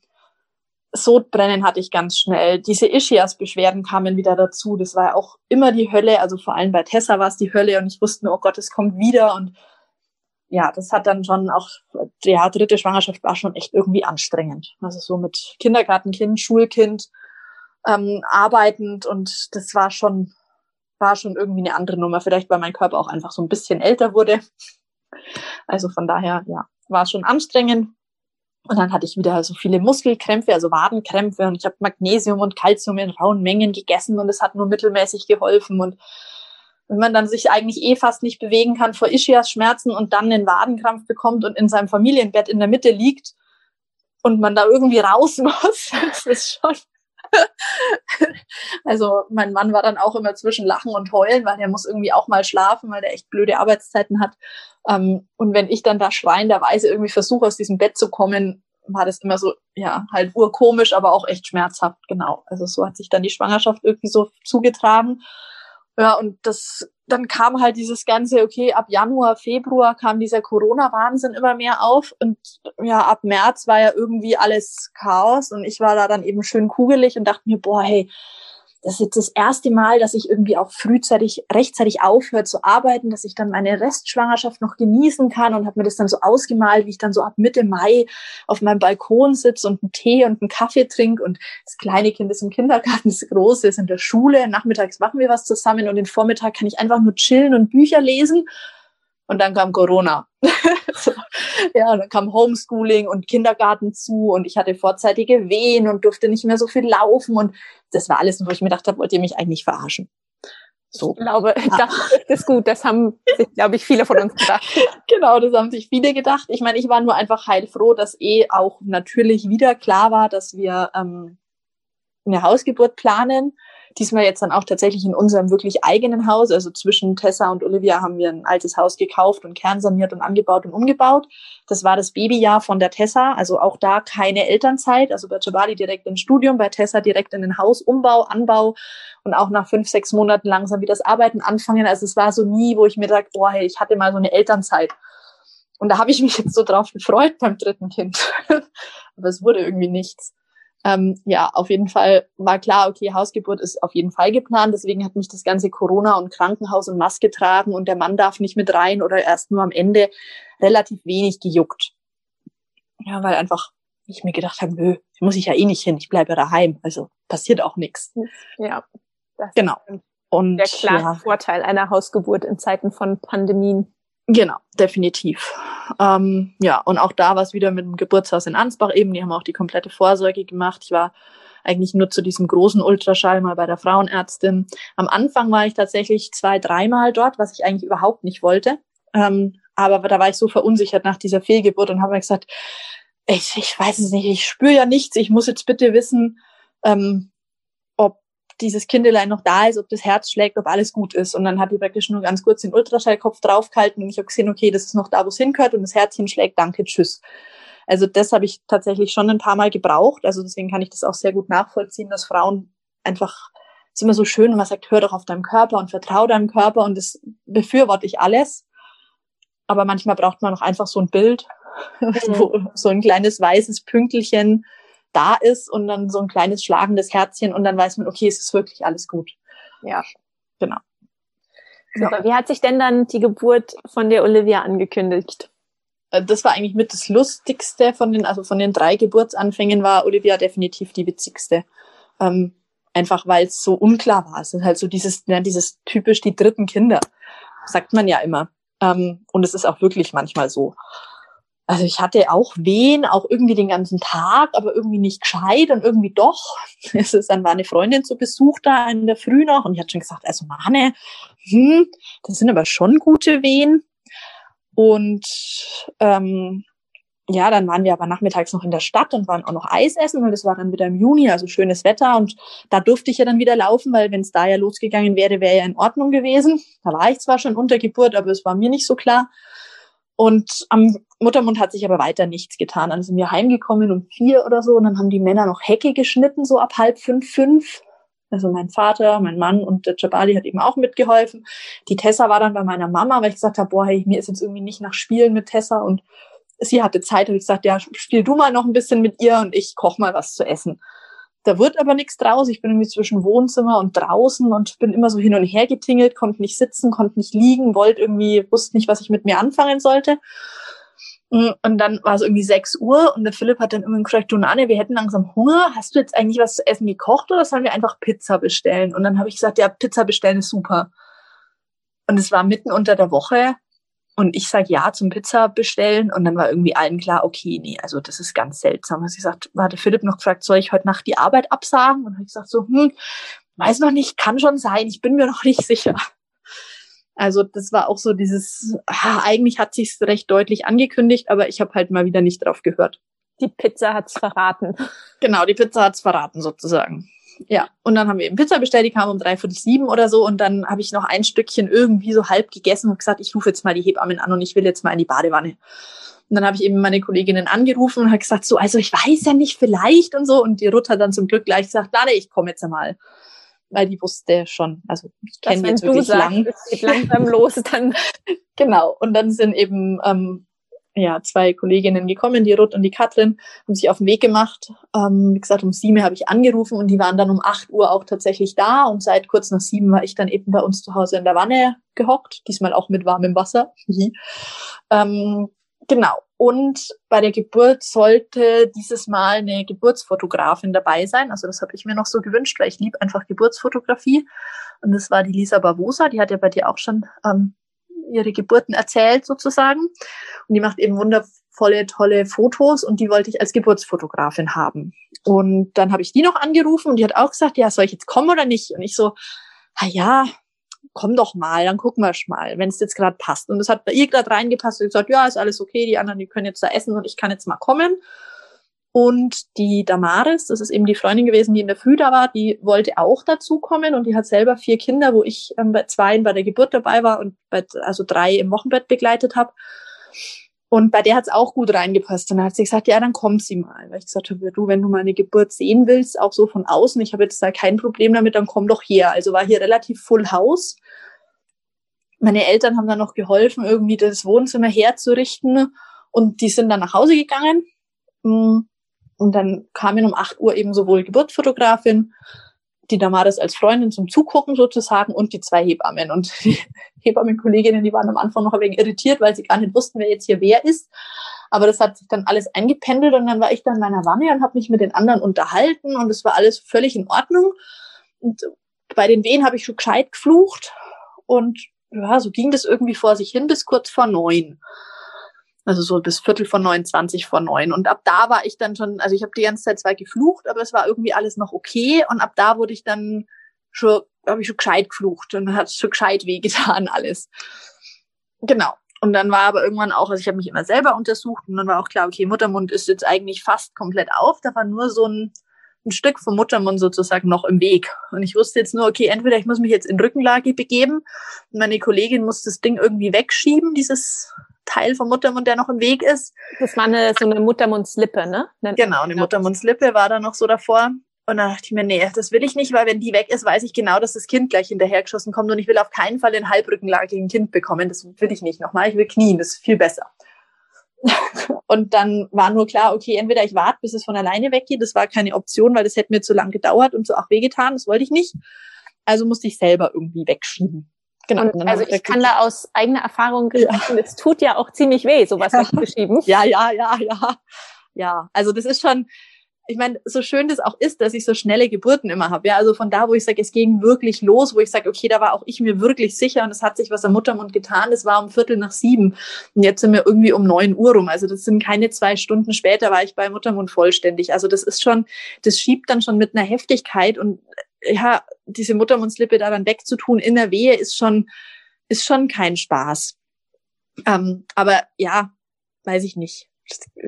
Sodbrennen hatte ich ganz schnell. Diese Ischias-Beschwerden kamen wieder dazu. Das war ja auch immer die Hölle. Also vor allem bei Tessa war es die Hölle und ich wusste nur, oh Gott, es kommt wieder. Und ja, das hat dann schon auch, ja, dritte Schwangerschaft war schon echt irgendwie anstrengend. Also so mit Kindergartenkind, Schulkind, ähm, arbeitend und das war schon, war schon irgendwie eine andere Nummer. Vielleicht, weil mein Körper auch einfach so ein bisschen älter wurde. Also von daher, ja, war schon anstrengend. Und dann hatte ich wieder so viele Muskelkrämpfe, also Wadenkrämpfe und ich habe Magnesium und Kalzium in rauen Mengen gegessen und es hat nur mittelmäßig geholfen und wenn man dann sich eigentlich eh fast nicht bewegen kann vor Ischias-Schmerzen und dann einen Wadenkrampf bekommt und in seinem Familienbett in der Mitte liegt und man da irgendwie raus muss, das ist schon also mein Mann war dann auch immer zwischen Lachen und Heulen, weil er muss irgendwie auch mal schlafen, weil er echt blöde Arbeitszeiten hat. Ähm, und wenn ich dann da schreienderweise irgendwie versuche, aus diesem Bett zu kommen, war das immer so, ja, halt urkomisch, aber auch echt schmerzhaft, genau. Also so hat sich dann die Schwangerschaft irgendwie so zugetragen. Ja, und das, dann kam halt dieses ganze, okay, ab Januar, Februar kam dieser Corona-Wahnsinn immer mehr auf und ja, ab März war ja irgendwie alles Chaos und ich war da dann eben schön kugelig und dachte mir, boah, hey, das ist jetzt das erste Mal, dass ich irgendwie auch frühzeitig, rechtzeitig aufhöre zu arbeiten, dass ich dann meine Restschwangerschaft noch genießen kann und habe mir das dann so ausgemalt, wie ich dann so ab Mitte Mai auf meinem Balkon sitze und einen Tee und einen Kaffee trinke und das kleine Kind ist im Kindergarten, das große ist in der Schule, nachmittags machen wir was zusammen und den Vormittag kann ich einfach nur chillen und Bücher lesen und dann kam Corona. so. ja, dann kam Homeschooling und Kindergarten zu und ich hatte vorzeitige Wehen und durfte nicht mehr so viel laufen und das war alles, wo ich mir gedacht habe, wollt ihr mich eigentlich verarschen? So. Ich glaube, das ist gut. Das haben sich, glaube ich, viele von uns gedacht. genau, das haben sich viele gedacht. Ich meine, ich war nur einfach heilfroh, dass eh auch natürlich wieder klar war, dass wir ähm, eine Hausgeburt planen Diesmal jetzt dann auch tatsächlich in unserem wirklich eigenen Haus. Also zwischen Tessa und Olivia haben wir ein altes Haus gekauft und kernsaniert und angebaut und umgebaut. Das war das Babyjahr von der Tessa. Also auch da keine Elternzeit. Also bei Jabali direkt ins Studium, bei Tessa direkt in den Hausumbau, Anbau und auch nach fünf, sechs Monaten langsam wieder das Arbeiten anfangen. Also es war so nie, wo ich mir dachte, oh hey, ich hatte mal so eine Elternzeit. Und da habe ich mich jetzt so drauf gefreut beim dritten Kind. Aber es wurde irgendwie nichts. Ähm, ja, auf jeden Fall war klar, okay, Hausgeburt ist auf jeden Fall geplant. Deswegen hat mich das ganze Corona und Krankenhaus und Maske tragen und der Mann darf nicht mit rein oder erst nur am Ende relativ wenig gejuckt. Ja, weil einfach ich mir gedacht habe, nö, muss ich ja eh nicht hin, ich bleibe daheim. Also passiert auch nichts. Ja, das genau. Und der klare ja. Vorteil einer Hausgeburt in Zeiten von Pandemien. Genau, definitiv. Ähm, ja, und auch da war es wieder mit dem Geburtshaus in Ansbach eben. Die haben auch die komplette Vorsorge gemacht. Ich war eigentlich nur zu diesem großen Ultraschall mal bei der Frauenärztin. Am Anfang war ich tatsächlich zwei, dreimal dort, was ich eigentlich überhaupt nicht wollte. Ähm, aber da war ich so verunsichert nach dieser Fehlgeburt und habe mir gesagt, ich, ich weiß es nicht, ich spüre ja nichts, ich muss jetzt bitte wissen, ähm, dieses Kindelein noch da ist, ob das Herz schlägt, ob alles gut ist. Und dann hat die praktisch nur ganz kurz den Ultraschallkopf draufgehalten und ich habe gesehen, okay, das ist noch da, wo es hingehört und das Herzchen schlägt, danke, tschüss. Also das habe ich tatsächlich schon ein paar Mal gebraucht. Also deswegen kann ich das auch sehr gut nachvollziehen, dass Frauen einfach, ist immer so schön, wenn man sagt, hör doch auf deinem Körper und vertrau deinem Körper und das befürworte ich alles. Aber manchmal braucht man auch einfach so ein Bild, mhm. wo so ein kleines weißes Pünkelchen da ist und dann so ein kleines schlagendes Herzchen und dann weiß man, okay, es ist wirklich alles gut. Ja. Genau. Super. Wie hat sich denn dann die Geburt von der Olivia angekündigt? Äh, das war eigentlich mit das Lustigste von den, also von den drei Geburtsanfängen war Olivia definitiv die witzigste. Ähm, einfach weil es so unklar war. Es ist halt so dieses, ja, dieses typisch die dritten Kinder, sagt man ja immer. Ähm, und es ist auch wirklich manchmal so. Also ich hatte auch Wehen, auch irgendwie den ganzen Tag, aber irgendwie nicht gescheit und irgendwie doch. Es ist, dann war eine Freundin zu Besuch da in der Früh noch und die hat schon gesagt, also Mane, hm, das sind aber schon gute Wehen. Und ähm, ja, dann waren wir aber nachmittags noch in der Stadt und waren auch noch Eis essen, weil das war dann wieder im Juni, also schönes Wetter und da durfte ich ja dann wieder laufen, weil wenn es da ja losgegangen wäre, wäre ja in Ordnung gewesen. Da war ich zwar schon unter Geburt, aber es war mir nicht so klar. Und am Muttermund hat sich aber weiter nichts getan. Dann sind wir heimgekommen um vier oder so und dann haben die Männer noch Hecke geschnitten, so ab halb fünf, fünf. Also mein Vater, mein Mann und der Jabali hat eben auch mitgeholfen. Die Tessa war dann bei meiner Mama, weil ich gesagt habe, boah, hey, mir ist jetzt irgendwie nicht nach Spielen mit Tessa und sie hatte Zeit und ich gesagt, ja, spiel du mal noch ein bisschen mit ihr und ich koch mal was zu essen. Da wird aber nichts draus. Ich bin irgendwie zwischen Wohnzimmer und draußen und bin immer so hin und her getingelt, konnte nicht sitzen, konnte nicht liegen, wollte irgendwie, wusste nicht, was ich mit mir anfangen sollte. Mm, und dann war es irgendwie 6 Uhr und der Philipp hat dann immer gesagt, du Nane, wir hätten langsam Hunger. Hast du jetzt eigentlich was zu essen gekocht oder sollen wir einfach Pizza bestellen? Und dann habe ich gesagt, ja, Pizza bestellen ist super. Und es war mitten unter der Woche und ich sage ja zum Pizza bestellen und dann war irgendwie allen klar, okay, nee, also das ist ganz seltsam. Also ich gesagt, der Philipp noch gefragt, soll ich heute Nacht die Arbeit absagen? Und habe ich gesagt so, hm, weiß noch nicht, kann schon sein, ich bin mir noch nicht sicher. Also das war auch so dieses, ah, eigentlich hat sich's recht deutlich angekündigt, aber ich habe halt mal wieder nicht drauf gehört. Die Pizza hat's verraten. Genau, die Pizza hat's verraten sozusagen. Ja, und dann haben wir eben Pizza bestellt, die kam um drei Viertel sieben oder so und dann habe ich noch ein Stückchen irgendwie so halb gegessen und gesagt, ich rufe jetzt mal die Hebammen an und ich will jetzt mal in die Badewanne. Und dann habe ich eben meine Kolleginnen angerufen und habe gesagt, so, also ich weiß ja nicht, vielleicht und so. Und die Ruth hat dann zum Glück gleich gesagt, na, ich komme jetzt einmal weil die wusste schon, also ich kenne jetzt wirklich sagst, lang. Es geht langsam los, dann. genau. Und dann sind eben ähm, ja zwei Kolleginnen gekommen, die Ruth und die Katrin, haben sich auf den Weg gemacht. Ähm, wie gesagt, um sieben habe ich angerufen und die waren dann um acht Uhr auch tatsächlich da. Und seit kurz nach sieben war ich dann eben bei uns zu Hause in der Wanne gehockt, diesmal auch mit warmem Wasser. ähm, genau. Und bei der Geburt sollte dieses Mal eine Geburtsfotografin dabei sein. Also das habe ich mir noch so gewünscht, weil ich liebe einfach Geburtsfotografie. Und das war die Lisa Barbosa, die hat ja bei dir auch schon ähm, ihre Geburten erzählt sozusagen. Und die macht eben wunder, volle tolle Fotos und die wollte ich als Geburtsfotografin haben. Und dann habe ich die noch angerufen und die hat auch gesagt, ja, soll ich jetzt kommen oder nicht? Und ich so, na ja, komm doch mal, dann gucken wir mal, wenn es jetzt gerade passt. Und es hat bei ihr gerade reingepasst und gesagt, ja, ist alles okay, die anderen, die können jetzt da essen und ich kann jetzt mal kommen. Und die Damaris, das ist eben die Freundin gewesen, die in der Früh da war, die wollte auch dazukommen und die hat selber vier Kinder, wo ich ähm, bei zwei bei der Geburt dabei war und bei, also drei im Wochenbett begleitet habe. Und bei der hat's auch gut reingepasst. Und dann hat sie gesagt, ja, dann komm sie mal. Weil ich gesagt habe, du, wenn du mal eine Geburt sehen willst, auch so von außen, ich habe jetzt da kein Problem damit, dann komm doch her. Also war hier relativ Full House. Meine Eltern haben dann noch geholfen, irgendwie das Wohnzimmer herzurichten. Und die sind dann nach Hause gegangen. Mm. Und dann kamen um 8 Uhr eben sowohl Geburtsfotografin, die Damaris als Freundin zum Zugucken sozusagen und die zwei Hebammen. Und die Hebammenkolleginnen, die waren am Anfang noch ein wenig irritiert, weil sie gar nicht wussten, wer jetzt hier wer ist. Aber das hat sich dann alles eingependelt und dann war ich da in meiner Wanne und habe mich mit den anderen unterhalten und es war alles völlig in Ordnung. Und bei den Wehen habe ich schon gescheit geflucht und ja, so ging das irgendwie vor sich hin bis kurz vor neun. Also so bis Viertel vor neun, zwanzig vor neun. Und ab da war ich dann schon, also ich habe die ganze Zeit zwar geflucht, aber es war irgendwie alles noch okay. Und ab da wurde ich dann schon, habe ich schon gescheit geflucht und hat schon gescheit wehgetan alles. Genau. Und dann war aber irgendwann auch, also ich habe mich immer selber untersucht und dann war auch klar, okay, Muttermund ist jetzt eigentlich fast komplett auf. Da war nur so ein, ein Stück vom Muttermund sozusagen noch im Weg. Und ich wusste jetzt nur, okay, entweder ich muss mich jetzt in Rückenlage begeben und meine Kollegin muss das Ding irgendwie wegschieben, dieses Teil vom Muttermund, der noch im Weg ist. Das war eine, so eine Muttermundslippe, ne? Genau, eine Muttermundslippe war da noch so davor. Und dann dachte ich mir, nee, das will ich nicht, weil wenn die weg ist, weiß ich genau, dass das Kind gleich hinterhergeschossen kommt und ich will auf keinen Fall den halbrückenlagigen Kind bekommen. Das will ich nicht nochmal. Ich will knien, das ist viel besser. und dann war nur klar, okay, entweder ich warte, bis es von alleine weggeht. Das war keine Option, weil das hätte mir zu lang gedauert und so auch wehgetan. Das wollte ich nicht. Also musste ich selber irgendwie wegschieben. Genau. Und also ich kann da aus eigener Erfahrung sprechen, ja. es tut ja auch ziemlich weh, sowas ja. wegzuschieben. Ja, ja, ja, ja. Ja, also das ist schon, ich meine, so schön das auch ist, dass ich so schnelle Geburten immer habe. Ja, also von da, wo ich sage, es ging wirklich los, wo ich sage, okay, da war auch ich mir wirklich sicher und es hat sich was am Muttermund getan. Das war um Viertel nach sieben und jetzt sind wir irgendwie um neun Uhr rum. Also das sind keine zwei Stunden später war ich bei Muttermund vollständig. Also das ist schon, das schiebt dann schon mit einer Heftigkeit und ja, diese Muttermundslippe da dann wegzutun in der Wehe ist schon, ist schon kein Spaß. Ähm, aber ja, weiß ich nicht.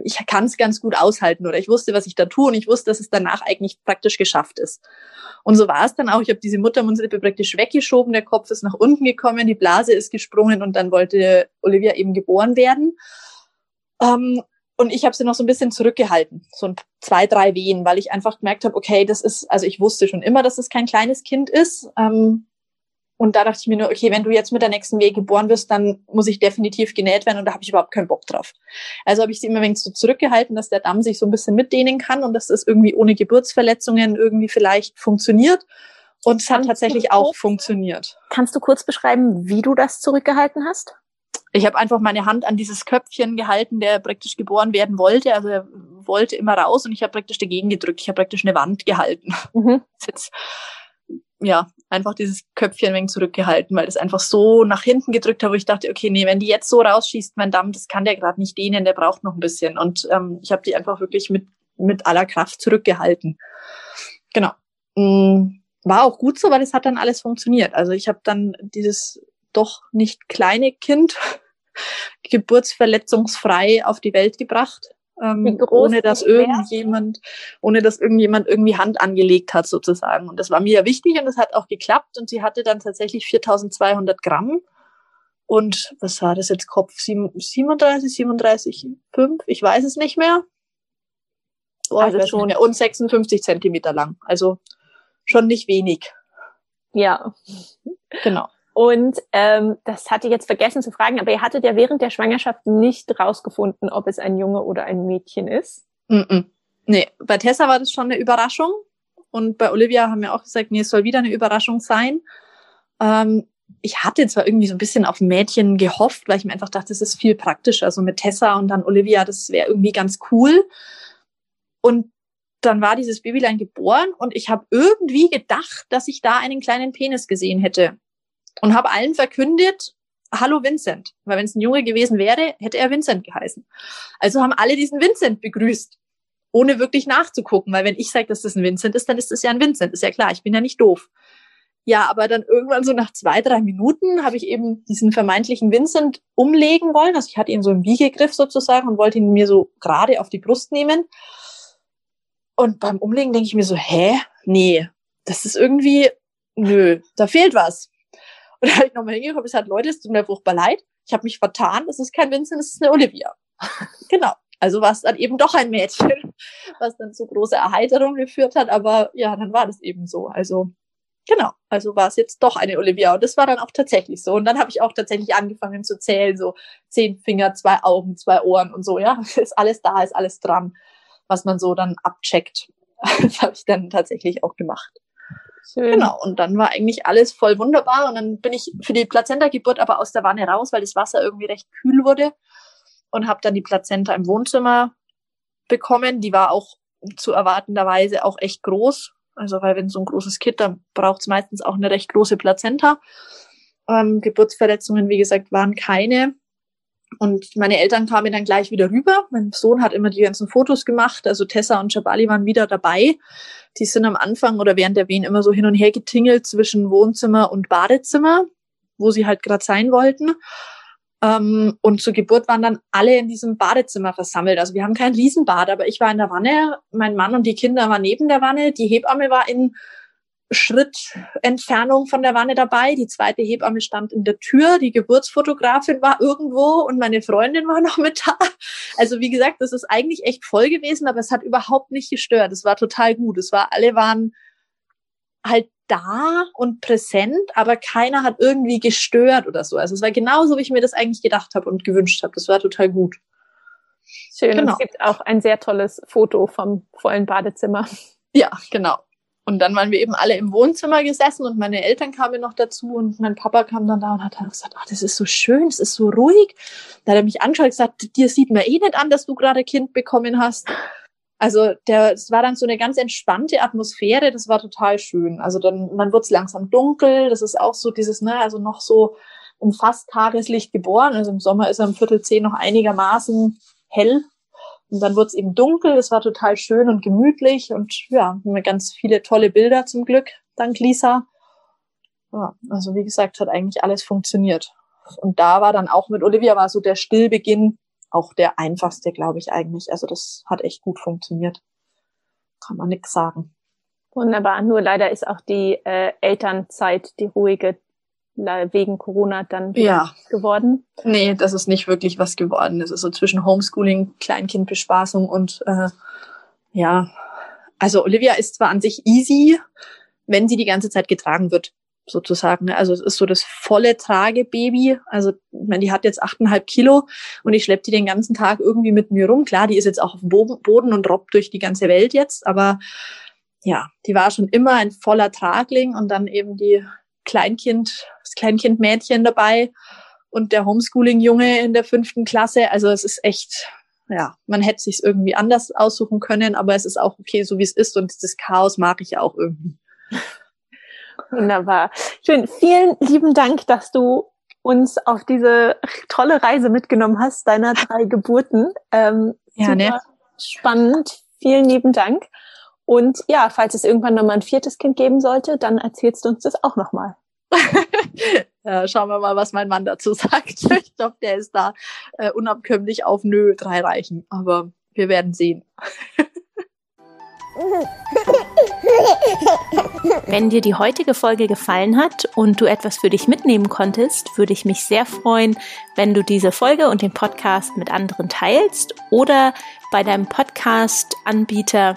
Ich kann es ganz gut aushalten oder ich wusste, was ich da tue und ich wusste, dass es danach eigentlich praktisch geschafft ist. Und so war es dann auch. Ich habe diese Muttermundslippe praktisch weggeschoben, der Kopf ist nach unten gekommen, die Blase ist gesprungen und dann wollte Olivia eben geboren werden. Ähm, und ich habe sie noch so ein bisschen zurückgehalten, so ein zwei, drei Wehen, weil ich einfach gemerkt habe, okay, das ist, also ich wusste schon immer, dass es kein kleines Kind ist. Ähm, und da dachte ich mir nur, okay, wenn du jetzt mit der nächsten Wehe geboren wirst, dann muss ich definitiv genäht werden und da habe ich überhaupt keinen Bock drauf. Also habe ich sie immer ein wenig so zurückgehalten, dass der Damm sich so ein bisschen mitdehnen kann und dass das irgendwie ohne Geburtsverletzungen irgendwie vielleicht funktioniert. Und es hat tatsächlich auch funktioniert. Kannst du kurz beschreiben, wie du das zurückgehalten hast? Ich habe einfach meine Hand an dieses Köpfchen gehalten, der praktisch geboren werden wollte. Also er wollte immer raus und ich habe praktisch dagegen gedrückt. Ich habe praktisch eine Wand gehalten. Mhm. Jetzt, ja, einfach dieses Köpfchen wenig zurückgehalten, weil das einfach so nach hinten gedrückt hat, wo ich dachte, okay, nee, wenn die jetzt so rausschießt, mein Damm, das kann der gerade nicht dehnen, der braucht noch ein bisschen. Und ähm, ich habe die einfach wirklich mit, mit aller Kraft zurückgehalten. Genau. Mm, war auch gut so, weil es hat dann alles funktioniert. Also ich habe dann dieses doch nicht kleine Kind geburtsverletzungsfrei auf die Welt gebracht. Ähm, ohne dass irgendjemand, ohne dass irgendjemand irgendwie Hand angelegt hat sozusagen. Und das war mir ja wichtig und es hat auch geklappt und sie hatte dann tatsächlich 4200 Gramm. Und was war das jetzt Kopf? 37, 37, 5? Ich weiß es nicht mehr. Oh, also schon. Mehr. Und 56 Zentimeter lang. Also schon nicht wenig. Ja. Genau. Und ähm, das hatte ich jetzt vergessen zu fragen, aber ihr hattet ja während der Schwangerschaft nicht rausgefunden, ob es ein Junge oder ein Mädchen ist. Mm -mm. Nee, bei Tessa war das schon eine Überraschung. Und bei Olivia haben wir auch gesagt, nee, es soll wieder eine Überraschung sein. Ähm, ich hatte zwar irgendwie so ein bisschen auf Mädchen gehofft, weil ich mir einfach dachte, das ist viel praktischer. Also mit Tessa und dann Olivia, das wäre irgendwie ganz cool. Und dann war dieses Babylein geboren und ich habe irgendwie gedacht, dass ich da einen kleinen Penis gesehen hätte und habe allen verkündet, Hallo Vincent. Weil wenn es ein Junge gewesen wäre, hätte er Vincent geheißen. Also haben alle diesen Vincent begrüßt, ohne wirklich nachzugucken. Weil wenn ich sage, dass das ein Vincent ist, dann ist das ja ein Vincent. Ist ja klar, ich bin ja nicht doof. Ja, aber dann irgendwann so nach zwei, drei Minuten habe ich eben diesen vermeintlichen Vincent umlegen wollen. Also ich hatte ihn so im Wiegegriff sozusagen und wollte ihn mir so gerade auf die Brust nehmen. Und beim Umlegen denke ich mir so, hä? Nee, das ist irgendwie, nö, da fehlt was. Und da habe ich nochmal hingekommen, es hat Leute, es tut mir furchtbar leid. Ich habe mich vertan, das ist kein Vincent, das ist eine Olivia. genau. Also war es dann eben doch ein Mädchen, was dann zu großer Erheiterung geführt hat. Aber ja, dann war das eben so. Also Genau, also war es jetzt doch eine Olivia und das war dann auch tatsächlich so. Und dann habe ich auch tatsächlich angefangen zu zählen, so zehn Finger, zwei Augen, zwei Ohren und so, ja. Ist alles da, ist alles dran, was man so dann abcheckt. Das habe ich dann tatsächlich auch gemacht. Schön. Genau, und dann war eigentlich alles voll wunderbar und dann bin ich für die Plazenta-Geburt aber aus der Wanne raus, weil das Wasser irgendwie recht kühl wurde und habe dann die Plazenta im Wohnzimmer bekommen. Die war auch zu erwartenderweise auch echt groß, also weil wenn so ein großes Kind, dann braucht es meistens auch eine recht große Plazenta. Ähm, Geburtsverletzungen, wie gesagt, waren keine. Und meine Eltern kamen dann gleich wieder rüber. Mein Sohn hat immer die ganzen Fotos gemacht. Also Tessa und Jabali waren wieder dabei. Die sind am Anfang oder während der Wehen immer so hin und her getingelt zwischen Wohnzimmer und Badezimmer, wo sie halt gerade sein wollten. Ähm, und zur Geburt waren dann alle in diesem Badezimmer versammelt. Also wir haben kein Riesenbad, aber ich war in der Wanne, mein Mann und die Kinder waren neben der Wanne, die Hebamme war in Schrittentfernung von der Wanne dabei, die zweite Hebamme stand in der Tür, die Geburtsfotografin war irgendwo und meine Freundin war noch mit da. Also wie gesagt, das ist eigentlich echt voll gewesen, aber es hat überhaupt nicht gestört. Es war total gut. Es war, alle waren halt da und präsent, aber keiner hat irgendwie gestört oder so. Also es war genauso, wie ich mir das eigentlich gedacht habe und gewünscht habe. Das war total gut. Schön. Genau. Und es gibt auch ein sehr tolles Foto vom vollen Badezimmer. Ja, genau. Und dann waren wir eben alle im Wohnzimmer gesessen und meine Eltern kamen noch dazu und mein Papa kam dann da und hat dann gesagt, ach, das ist so schön, es ist so ruhig. Da hat er mich angeschaut und gesagt, dir sieht man eh nicht an, dass du gerade Kind bekommen hast. Also der, es war dann so eine ganz entspannte Atmosphäre, das war total schön. Also dann, dann wird es langsam dunkel, das ist auch so dieses, ne, also noch so im fast Tageslicht geboren. Also im Sommer ist er um Viertel zehn noch einigermaßen hell. Und dann wird es eben dunkel, es war total schön und gemütlich und ja, ganz viele tolle Bilder zum Glück, dank Lisa. Ja, also wie gesagt, hat eigentlich alles funktioniert. Und da war dann auch mit Olivia war so der Stillbeginn auch der einfachste, glaube ich eigentlich. Also das hat echt gut funktioniert. Kann man nix sagen. Wunderbar. Nur leider ist auch die äh, Elternzeit, die ruhige, wegen Corona dann ja. geworden. Nee, das ist nicht wirklich was geworden. Es ist so zwischen Homeschooling, Kleinkindbespaßung und äh, ja. Also Olivia ist zwar an sich easy, wenn sie die ganze Zeit getragen wird sozusagen. Ne? Also es ist so das volle Tragebaby. Also ich meine, die hat jetzt achteinhalb Kilo und ich schleppe die den ganzen Tag irgendwie mit mir rum. Klar, die ist jetzt auch auf dem Boden und robbt durch die ganze Welt jetzt, aber ja, die war schon immer ein voller Tragling und dann eben die Kleinkind, das Kleinkindmädchen dabei und der Homeschooling-Junge in der fünften Klasse. Also es ist echt, ja, man hätte sich irgendwie anders aussuchen können, aber es ist auch okay, so wie es ist und das Chaos mag ich ja auch irgendwie. Wunderbar. Schön. Vielen lieben Dank, dass du uns auf diese tolle Reise mitgenommen hast, deiner drei Geburten. Ähm, ja, ne? Spannend. Vielen lieben Dank. Und ja, falls es irgendwann nochmal ein viertes Kind geben sollte, dann erzählst du uns das auch nochmal. ja, schauen wir mal, was mein Mann dazu sagt. Ich glaube, der ist da äh, unabkömmlich auf Nö, drei reichen. Aber wir werden sehen. Wenn dir die heutige Folge gefallen hat und du etwas für dich mitnehmen konntest, würde ich mich sehr freuen, wenn du diese Folge und den Podcast mit anderen teilst oder bei deinem Podcast-Anbieter